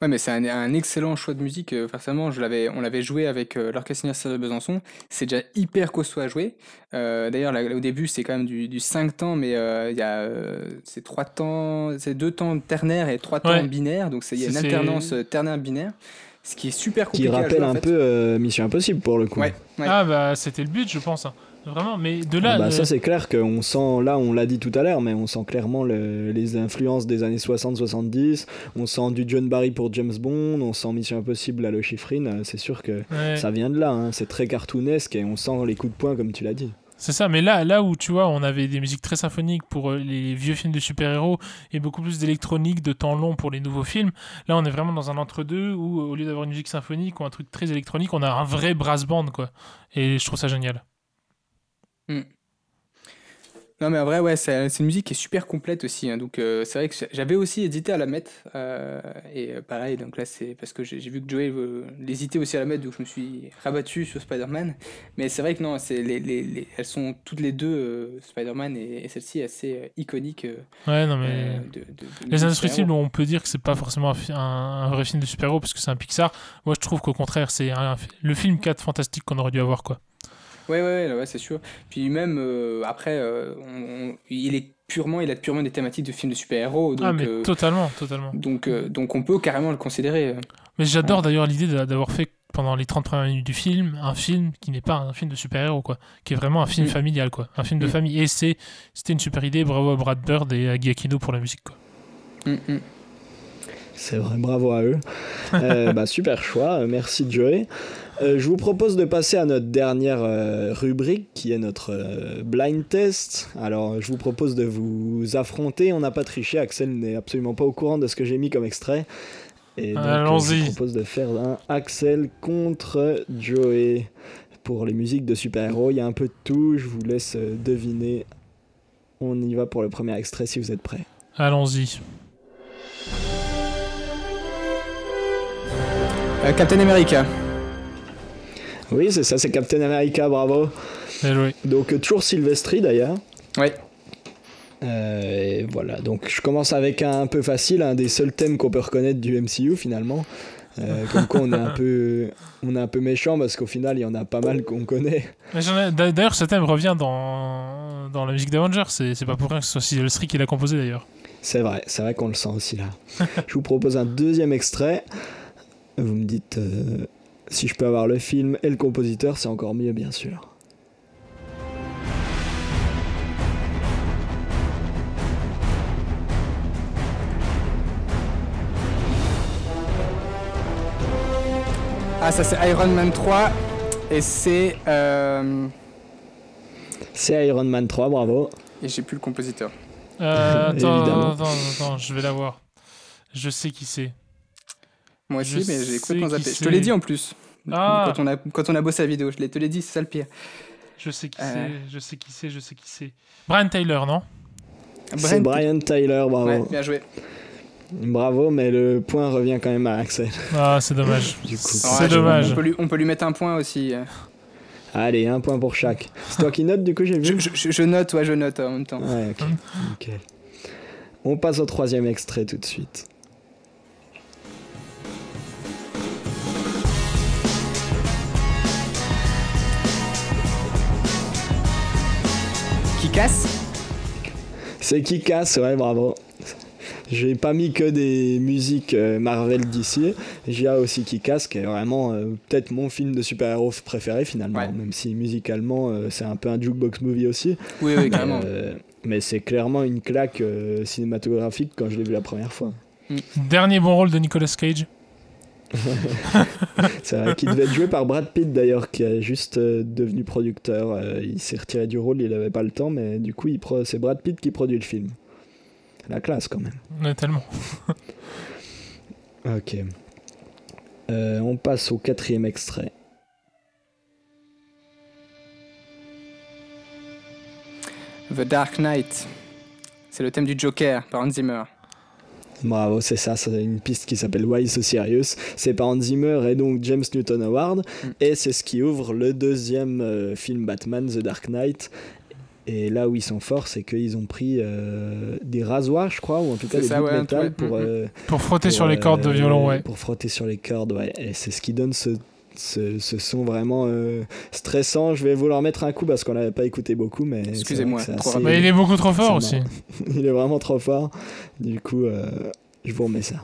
Ouais, mais c'est un, un excellent choix de musique. euh, forcément, je l'avais, on l'avait joué avec euh, l'Orchestre Universitaire de Besançon. C'est déjà hyper costaud à jouer. Euh, D'ailleurs, là, au début, c'est quand même du, du 5 temps, mais euh, il y a euh, c'est trois temps, c'est deux temps ternaires et trois temps Ouais. binaires. Donc c'est- il y a une alternance ternaire-binaire, ce qui est super Qui compliqué à rappelle jouer, en un fait. peu euh, Mission Impossible pour le coup. Ouais, ouais. Ah bah c'était le but, je pense. hein. Vraiment, mais de là. Ah bah, euh, ça c'est clair qu'on sent, là on l'a dit tout à l'heure, mais on sent clairement le- les influences des années 60-70, on sent du John Barry pour James Bond, on sent Mission Impossible à Le Chiffrine, euh, c'est sûr que Ouais. ça vient de là, hein. c'est très cartoonesque et on sent les coups de poing comme tu l'as dit. C'est ça, mais là, là où tu vois, on avait des musiques très symphoniques pour euh, les vieux films de super-héros et beaucoup plus d'électronique de temps long pour les nouveaux films, là on est vraiment dans un entre-deux où au lieu d'avoir une musique symphonique ou un truc très électronique, on a un vrai brass band quoi. Et je trouve ça génial. Non mais en vrai ouais c'est une musique qui est super complète aussi hein, donc euh, c'est vrai que j'avais aussi hésité à la mettre euh, et euh, pareil donc là c'est parce que j'ai vu que Joey euh, l'hésitait aussi à la mettre donc je me suis rabattu sur Spider-Man mais c'est vrai que non c'est les, les, les- elles sont toutes les deux euh, Spider-Man et, et celle-ci assez euh, iconique euh, Ouais, non mais. euh, de- de- de Les Indestructibles, on peut dire que c'est pas forcément un, fi- un- un vrai film de super-héros parce que c'est un Pixar. Moi je trouve qu'au contraire, c'est le film 4 fantastique qu'on aurait dû avoir quoi. Ouais, ouais, ouais, ouais, c'est sûr. Puis même euh, après, euh, on- on- il est purement, il a purement des thématiques de films de super-héros. Ah, mais euh, totalement, totalement. donc, donc on peut carrément le considérer. Mais j'adore d'ailleurs l'idée d'a- d'avoir fait pendant les 30 premières minutes du film un film qui n'est pas un film de super-héros quoi, qui est vraiment un film Mm. familial quoi, un film de Mm. famille et c'est c'était une super idée, bravo à Brad Bird et à Giacchino pour la musique quoi. Mm, mm. C'est vrai, bravo à eux. Euh, (laughs) bah, super choix, euh, merci Joey. Euh, je vous propose de passer à notre dernière euh, rubrique qui est notre euh, blind test. Alors je vous propose de vous affronter, on n'a pas triché, Axel n'est absolument pas au courant de ce que j'ai mis comme extrait. Et donc, je vous propose de faire un Axel contre Joey. Pour les musiques de super-héros, il y a un peu de tout, je vous laisse deviner. On y va pour le premier extrait si vous êtes prêts. Allons-y. Captain America. Oui, c'est ça, c'est Captain America, bravo. Bien joué. Donc euh, toujours Sylvestri d'ailleurs. Ouais. Euh, et voilà, donc je commence avec un peu facile, un des seuls thèmes qu'on peut reconnaître du MCU finalement. Euh, (laughs) comme quoi on est un peu, on est un peu méchant parce qu'au final il y en a pas mal qu'on connaît. D'ailleurs ce thème revient dans, dans la musique d'Avengers, c'est c'est pas pour rien que ce soit Sylvester qui l'a composé d'ailleurs. C'est vrai, c'est vrai qu'on le sent aussi là. (laughs) je vous propose un deuxième extrait. Vous me dites euh, si je peux avoir le film et le compositeur, c'est encore mieux bien sûr. Ah, ça c'est Iron Man 3 et c'est. euh, C'est Iron Man 3, bravo. Et j'ai plus le compositeur. Euh, (laughs) attends, attends, attends, je vais la voir. Je sais qui c'est. Moi aussi, Je mais j'ai complètement zappé. Je te l'ai dit en plus. Ah. Quand, on a, quand on a bossé la vidéo, je l'ai- te l'ai dit, c'est ça le pire. Je sais qui Euh. c'est, je sais qui c'est, je sais qui c'est. Brian Tyler, non? C'est Brian Tyler, bravo. Ouais, bien joué. Bravo, mais le point revient quand même à Axel. Ah, c'est dommage. (laughs) C'est Ouais, dommage. On peut, lui, on peut lui mettre un point aussi. euh. Allez, un point pour chaque. C'est toi qui notes, du coup, j'ai Je, vu? Je- je- je note, ouais, je note en même temps. Ouais, ok. Ok. On passe au troisième extrait tout de suite. Casse C'est qui casse, ouais, bravo. J'ai pas mis que des musiques euh, Marvel d'ici. J'ai aussi qui casse, qui est vraiment euh, peut-être mon film de super-héros préféré finalement. Ouais. Même si musicalement euh, c'est un peu un jukebox movie aussi. Oui, oui, carrément. Euh, Mais c'est clairement une claque euh, cinématographique quand je l'ai vu la première fois. Dernier bon rôle de Nicolas Cage. (laughs) C'est vrai, qui devait être joué par Brad Pitt d'ailleurs, qui est juste euh, devenu producteur. Euh, il s'est retiré du rôle, il avait pas le temps, mais du coup, c'est Brad Pitt qui produit le film. La classe quand même. Ouais, tellement. (laughs) Ok. Euh, on passe au quatrième extrait. The Dark Knight. C'est le thème du Joker par Hans Zimmer. Bravo, c'est ça, c'est une piste qui s'appelle Why So Serious. C'est par Hans Zimmer et donc James Newton Howard. Et c'est ce qui ouvre le deuxième euh, film Batman, The Dark Knight. Et là où ils sont forts, c'est qu'ils ont pris euh, des rasoirs, je crois, ou en tout cas des ça, bouts de ouais, métal ouais. pour, Mhm. euh, Pour frotter sur les cordes de violon, ouais. Pour frotter sur les cordes, ouais. Et c'est ce qui donne ce, ce, ce son vraiment euh, stressant. Je vais vous leur mettre un coup parce qu'on l'avait pas écouté beaucoup, mais. Excusez-moi, assez- il est beaucoup trop fort aussi. (laughs) il est vraiment trop fort. Du coup, euh, je vous remets ça.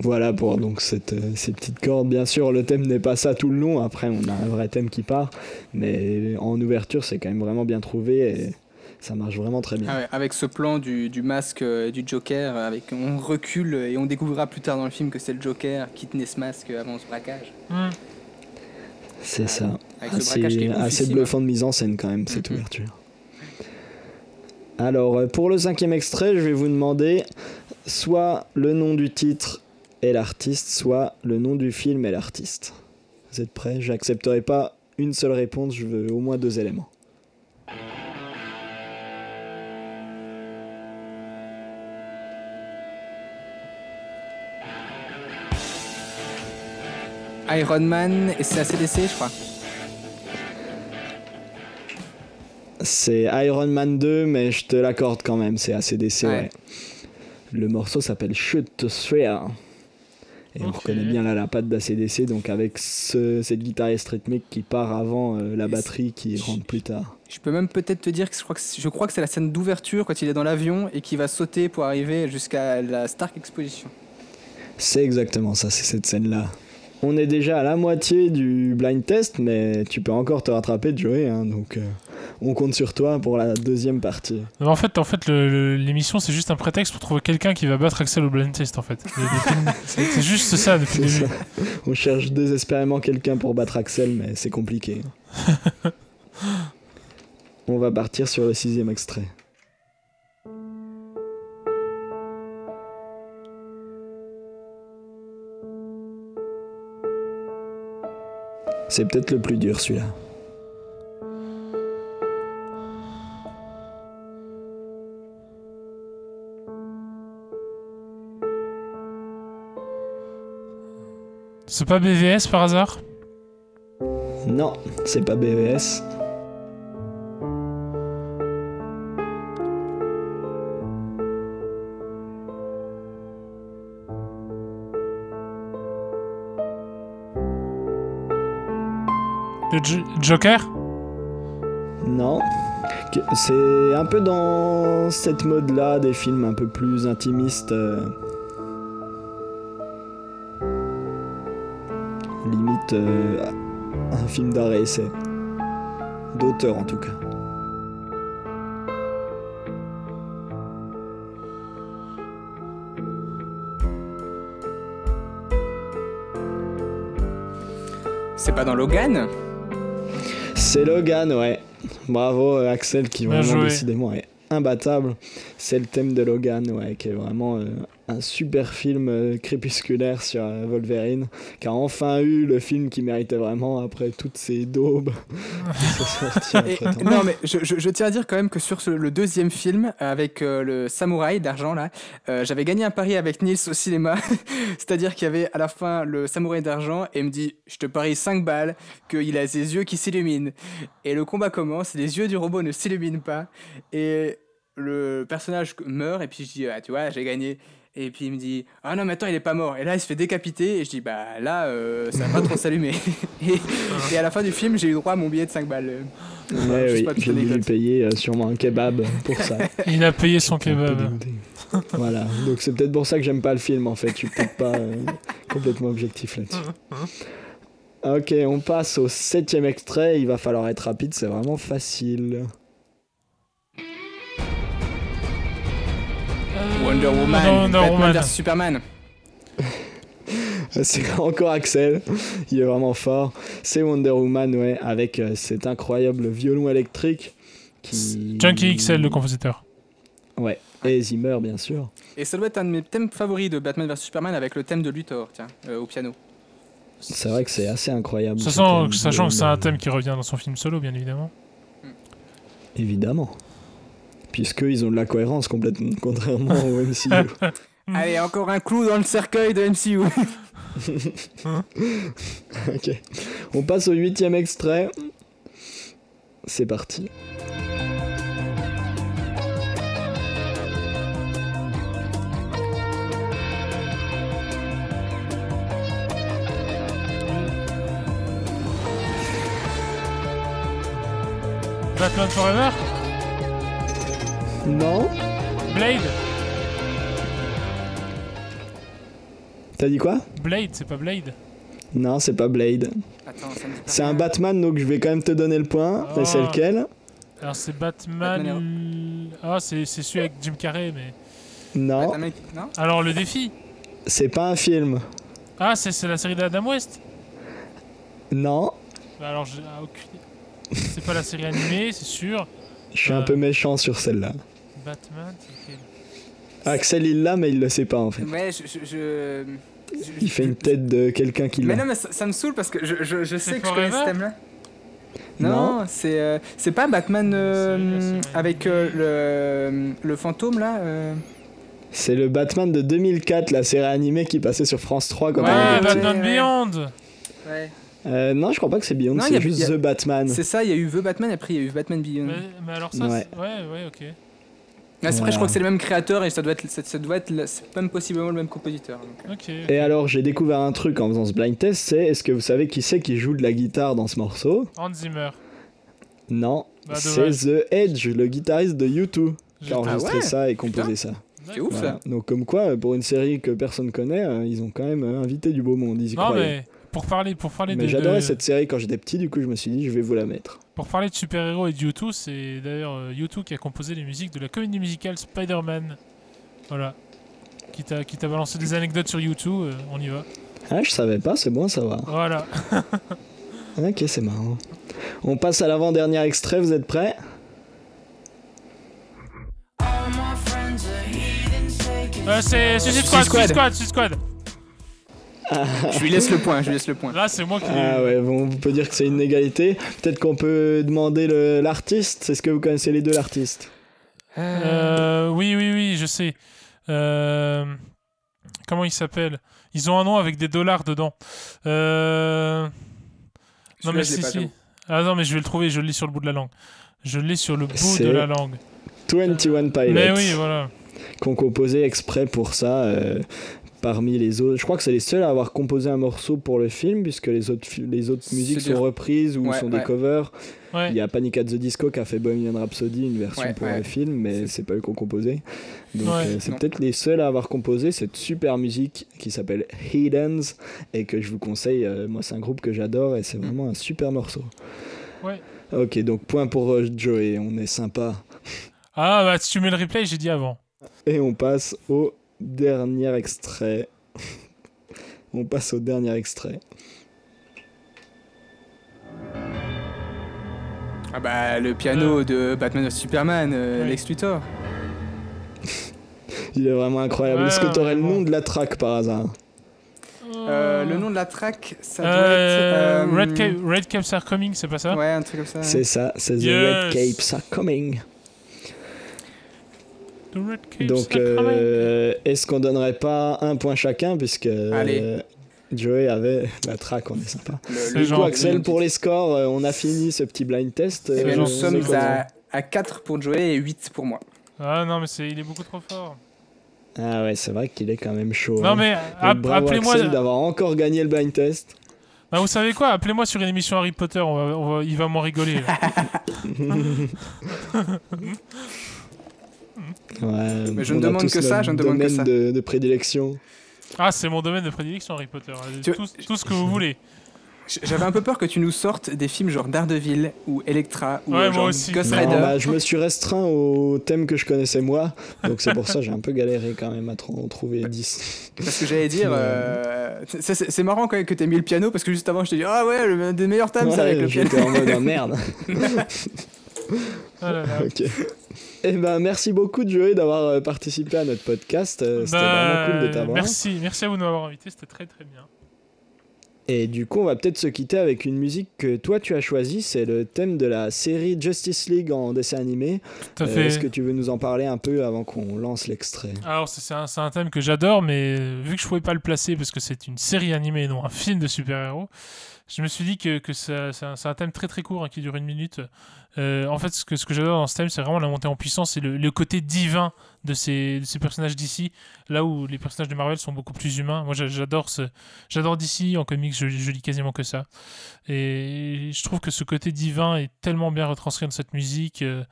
Voilà pour donc cette, euh, ces petites cordes. Bien sûr, le thème n'est pas ça tout le long. Après, on a un vrai thème qui part. Mais en ouverture, c'est quand même vraiment bien trouvé et ça marche vraiment très bien. Ah ouais, avec ce plan du, du masque euh, du Joker, avec, on recule et on découvrira plus tard dans le film que c'est le Joker qui tenait ce masque avant ce braquage. C'est ça. Avec ce braquage qui Assez, est assez bluffant de mise en scène quand même, cette Mhm. ouverture. Alors, euh, pour le cinquième extrait, je vais vous demander soit le nom du titre et l'artiste, soit le nom du film et l'artiste. Vous êtes prêts? J'accepterai pas une seule réponse, je veux au moins deux éléments. Iron Man, et c'est ACDC, je crois. C'est Iron Man 2, mais je te l'accorde quand même, c'est ACDC, Ouais. ouais. Le morceau s'appelle Shoot to Thrill. Et on reconnaît bien là la patte d'ACDC, donc avec ce- cette guitariste rythmique qui part avant euh, la batterie qui rentre plus tard. Je peux même peut-être te dire que je crois que c'est- je crois que c'est la scène d'ouverture quand il est dans l'avion et qu'il va sauter pour arriver jusqu'à la Stark Exposition. C'est exactement ça, c'est cette scène-là. On est déjà à la moitié du blind test, mais tu peux encore te rattraper, Joey, hein, donc euh, on compte sur toi pour la deuxième partie. En fait, en fait, l'émission c'est juste un prétexte pour trouver quelqu'un qui va battre Axel au blind test en fait. (laughs) C'est juste ça depuis le début. ça. On cherche désespérément quelqu'un pour battre Axel, mais c'est compliqué. (laughs) On va partir sur le sixième extrait. C'est peut-être le plus dur celui-là. C'est pas BVS par hasard? Non, c'est pas BVS. Le Joker? Non. C'est un peu dans cette mode-là des films un peu plus intimistes. euh, Limite euh, un film d'arrêt essai. D'auteur en tout cas. C'est pas dans Logan? C'est Logan, ouais. Bravo euh, Axel qui vraiment joué. décidément est imbattable. C'est le thème de Logan, ouais, qui est vraiment euh, un super film euh, crépusculaire sur euh, Wolverine, qui a enfin eu le film qu'il méritait vraiment après toutes ces daubes (laughs) qui sont sorties Et- entre-temps. non mais je, je- je tiens à dire quand même que sur ce- le deuxième film avec euh, le samouraï d'argent là, euh, j'avais gagné un pari avec Nils au cinéma, (laughs) c'est-à-dire qu'il y avait à la fin le samouraï d'argent et il me dit je te parie 5 balles qu'il a ses yeux qui s'illuminent et le combat commence, les yeux du robot ne s'illuminent pas et le personnage meurt et puis je dis, ah, tu vois, j'ai gagné. Et puis il me dit, ah non, mais attends, il est pas mort. Et là, il se fait décapiter et je dis, bah là, euh, ça va pas trop s'allumer. (laughs) et, et à la fin du film, j'ai eu droit à mon billet de 5 balles. Ouais, Juste oui, j'ai dû payer euh, sûrement un kebab pour ça. (laughs) Il a payé son kebab. voilà, donc c'est peut-être pour ça que j'aime pas le film en fait. Je suis peut-être pas euh, complètement objectif là-dessus. Ok, on passe au septième extrait. Il va falloir être rapide, c'est vraiment facile. Wonder Woman, Wonder Batman Woman. vs Superman. (laughs) C'est encore Axel, il est vraiment fort. C'est Wonder Woman, ouais, avec euh, cet incroyable violon électrique qui. Junkie XL, le compositeur. Ouais, et Zimmer, bien sûr. Et ça doit être un de mes thèmes favoris de Batman vs Superman avec le thème de Luthor, tiens, euh, au piano. C'est vrai que c'est assez incroyable. ce Sachant, de que c'est un thème qui revient dans son film solo, bien évidemment. Évidemment. Puisqu'ils ont de la cohérence complètement, (laughs) contrairement au MCU. (laughs) Allez, encore un clou dans le cercueil de MCU. (laughs) ok. On passe au huitième extrait. C'est parti. Batman Forever? Non Blade T'as dit quoi? Blade, c'est pas Blade Non, c'est pas Blade. Attends, ça me dit pas C'est un rien. Batman, donc je vais quand même te donner le point. Mais c'est Oh. lequel? Alors c'est Batman... Ah, c'est c'est celui avec Jim Carrey, mais... Non, Batman, non? Alors le défi c'est pas un film. Ah, c'est c'est la série d'Adam West? Non, Bah Alors, j'ai ah, aucune... C'est pas la série animée, c'est sûr. je suis un Euh. peu méchant sur celle-là. Batman, Axel il l'a, mais il le sait pas en fait. Ouais, je. je, je- je- Il fait une tête de quelqu'un qui Mais l'a. non, mais ça, ça me saule parce que je, je, je sais C'est que je connais ce thème-là. Non. Non, c'est euh, c'est pas Batman euh, avec euh, le, le fantôme là euh. C'est le Batman de 2004, la série animée qui passait sur France 3 quand Ouais. Batman ouais. Beyond Ouais. Euh, non, je crois pas que c'est Beyond, c'est juste a- The Batman. C'est ça, il y a eu The Batman, après il y a eu Batman Beyond. mais, mais alors ça, Ouais. c'est- ouais, ouais, ok. Ah, c'est vrai, je Voilà. crois que c'est le même créateur et ça doit être, ça, ça doit être même possiblement le même compositeur. donc. Et alors, j'ai découvert un truc en faisant ce blind test, c'est est-ce que vous savez qui c'est qui joue de la guitare dans ce morceau? Hans Zimmer. Non, Bah, c'est. The Edge, le guitariste de U2, qui a enregistré Ah ouais ça et composé ça. C'est ouf Voilà. ça. Donc comme quoi, pour une série que personne connaît, euh, ils ont quand même euh, invité du beau monde, ils y Non, croyaient. mais pour parler, pour parler Mais j'adorais de- cette série quand j'étais petit, du coup je me suis dit je vais vous la mettre. pour parler de super-héros et de U2, c'est d'ailleurs euh, U2 qui a composé les musiques de la comédie musicale Spider-Man. Voilà. Qui t'a qui t'a balancé des anecdotes sur U2, euh, on y va. Ah, je savais pas, c'est bon à savoir. Voilà. (laughs) Ok, c'est marrant. On passe à l'avant-dernier extrait, vous êtes prêts? Euh, c'est Suicide Squad, Suicide Squad, Suicide Squad. Je lui laisse le point, je lui laisse le point. Là, c'est moi qui. Ah ouais, bon, on peut dire que c'est une égalité. Peut-être qu'on peut demander le- l'artiste. Est-ce que vous connaissez les deux l'artiste? Euh, oui, oui, oui, je sais. Euh, comment ils s'appellent Ils ont un nom avec des dollars dedans. Euh... Non, mais si, si. Ah non, mais je vais le trouver, je le lis sur le bout de la langue. Je le lis sur le bout de la langue. 21 Pilots. Mais oui, voilà. Qu'on composé exprès pour ça. euh, parmi les autres, je crois que c'est les seuls à avoir composé un morceau pour le film, puisque les autres, les musiques dur. sont reprises ou Ouais, sont ouais. des covers. Ouais. Il y a Panic at the Disco qui a fait Bohemian Rhapsody, une version Ouais, pour ouais. le film, mais c'est pas eux qui ont composé. Donc Ouais. euh, c'est peut-être les seuls à avoir composé cette super musique qui s'appelle Hiddens et que je vous conseille. euh, moi, c'est un groupe que j'adore et c'est vraiment un super morceau. Ouais. Ok, donc point pour euh, Joey, on est sympa. Ah, bah si tu mets le replay, j'ai dit avant. Et on passe au dernier extrait. (laughs) on passe au dernier extrait. Ah bah le piano de Batman vs Superman, euh, Ouais. Lex Luthor. (laughs) Il est vraiment incroyable. Ouais, Est-ce que tu aurais le nom de la track par hasard? Euh, le nom de la track, ça doit Euh, être. euh, Red, Cap- Red Caps are coming, c'est pas ça? Ouais, un truc comme ça. C'est ça, c'est The Yes. Red Capes are coming. Donc, euh, est-ce qu'on donnerait pas un point chacun puisque Allez. euh, Joey avait (laughs) la track, on est sympa. Le- Du coup. Axel, pour les scores, euh, on a fait ce petit blind test. Bien, nous est sommes à, à 4 pour Joey et 8 pour moi. Ah non, mais c'est, il est beaucoup trop fort. Ah ouais, c'est vrai qu'il est quand même chaud. Non, hein. mais Donc, app- bravo appelez-moi. Axel d'avoir encore gagné le blind test. Bah, vous savez quoi Appelez-moi sur une émission Harry Potter, on va, on va- il va m'en rigoler. (laughs) (laughs) Ouais, Mais je ne a demande que ça, je ne demande que domaine ça. De, de prédilection. ah, c'est mon domaine de prédilection, Harry Potter. Tu- Tout, tout ce que vous voulez. J'avais un peu peur que tu nous sortes des films genre Daredevil ou Electra ou Ouais, euh, moi genre aussi. Ghost Non, Rider. bah, je me suis restreint au thème que je connaissais moi, donc c'est pour ça que j'ai un peu galéré quand même à trouver 10. Parce que j'allais dire, (laughs) Ouais. euh, c'est- marrant quand même que t'aies mis le piano parce que juste avant je t'ai dit ah ouais le des meilleurs thèmes c'est avec Ouais, le piano. J'étais en mode ah, merde. (laughs) Ah là là. Eh ben, merci beaucoup Joey d'avoir euh, participé à notre podcast. euh, C'était Bah, vraiment cool de t'avoir. Merci, merci à vous de m'avoir invité, c'était très très bien. Et du coup, on va peut-être se quitter avec une musique que toi tu as choisie. C'est le thème de la série Justice League en dessin animé. Tout à Euh. Est-ce que tu veux nous en parler un peu avant qu'on lance l'extrait? Alors, c'est un, thème que j'adore, mais vu que je pouvais pas le placer parce que c'est une série animée et non un film de super-héros, je me suis dit que, que ça- c'est un, c'est un thème très très court hein, qui dure une minute. Euh, en fait, ce que, j'adore dans ce thème, c'est vraiment la montée en puissance et le, côté divin de ces, personnages d'ici, là où les personnages de Marvel sont beaucoup plus humains. Moi, j'a- j'adore j'adore d'ici en comics, je, je lis quasiment que ça. Et je trouve que ce côté divin est tellement bien retranscrit dans cette musique. euh,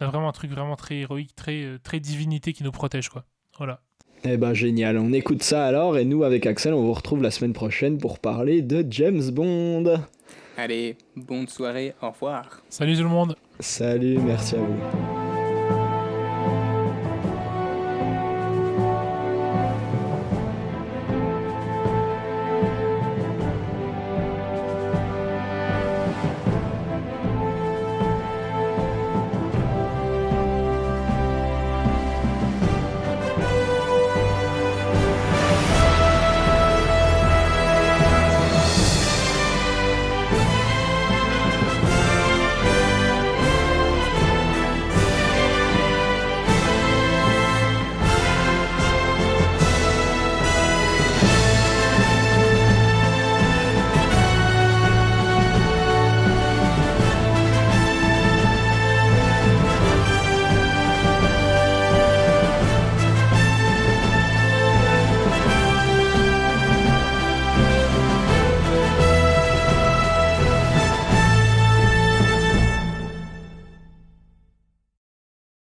on a vraiment un truc vraiment très héroïque, très, euh, très divinité qui nous protège, quoi. Voilà. Eh ben génial, on écoute ça alors et nous avec Axel on vous retrouve la semaine prochaine pour parler de James Bond. Allez bonne soirée au revoir. Salut tout le monde Salut, merci à vous.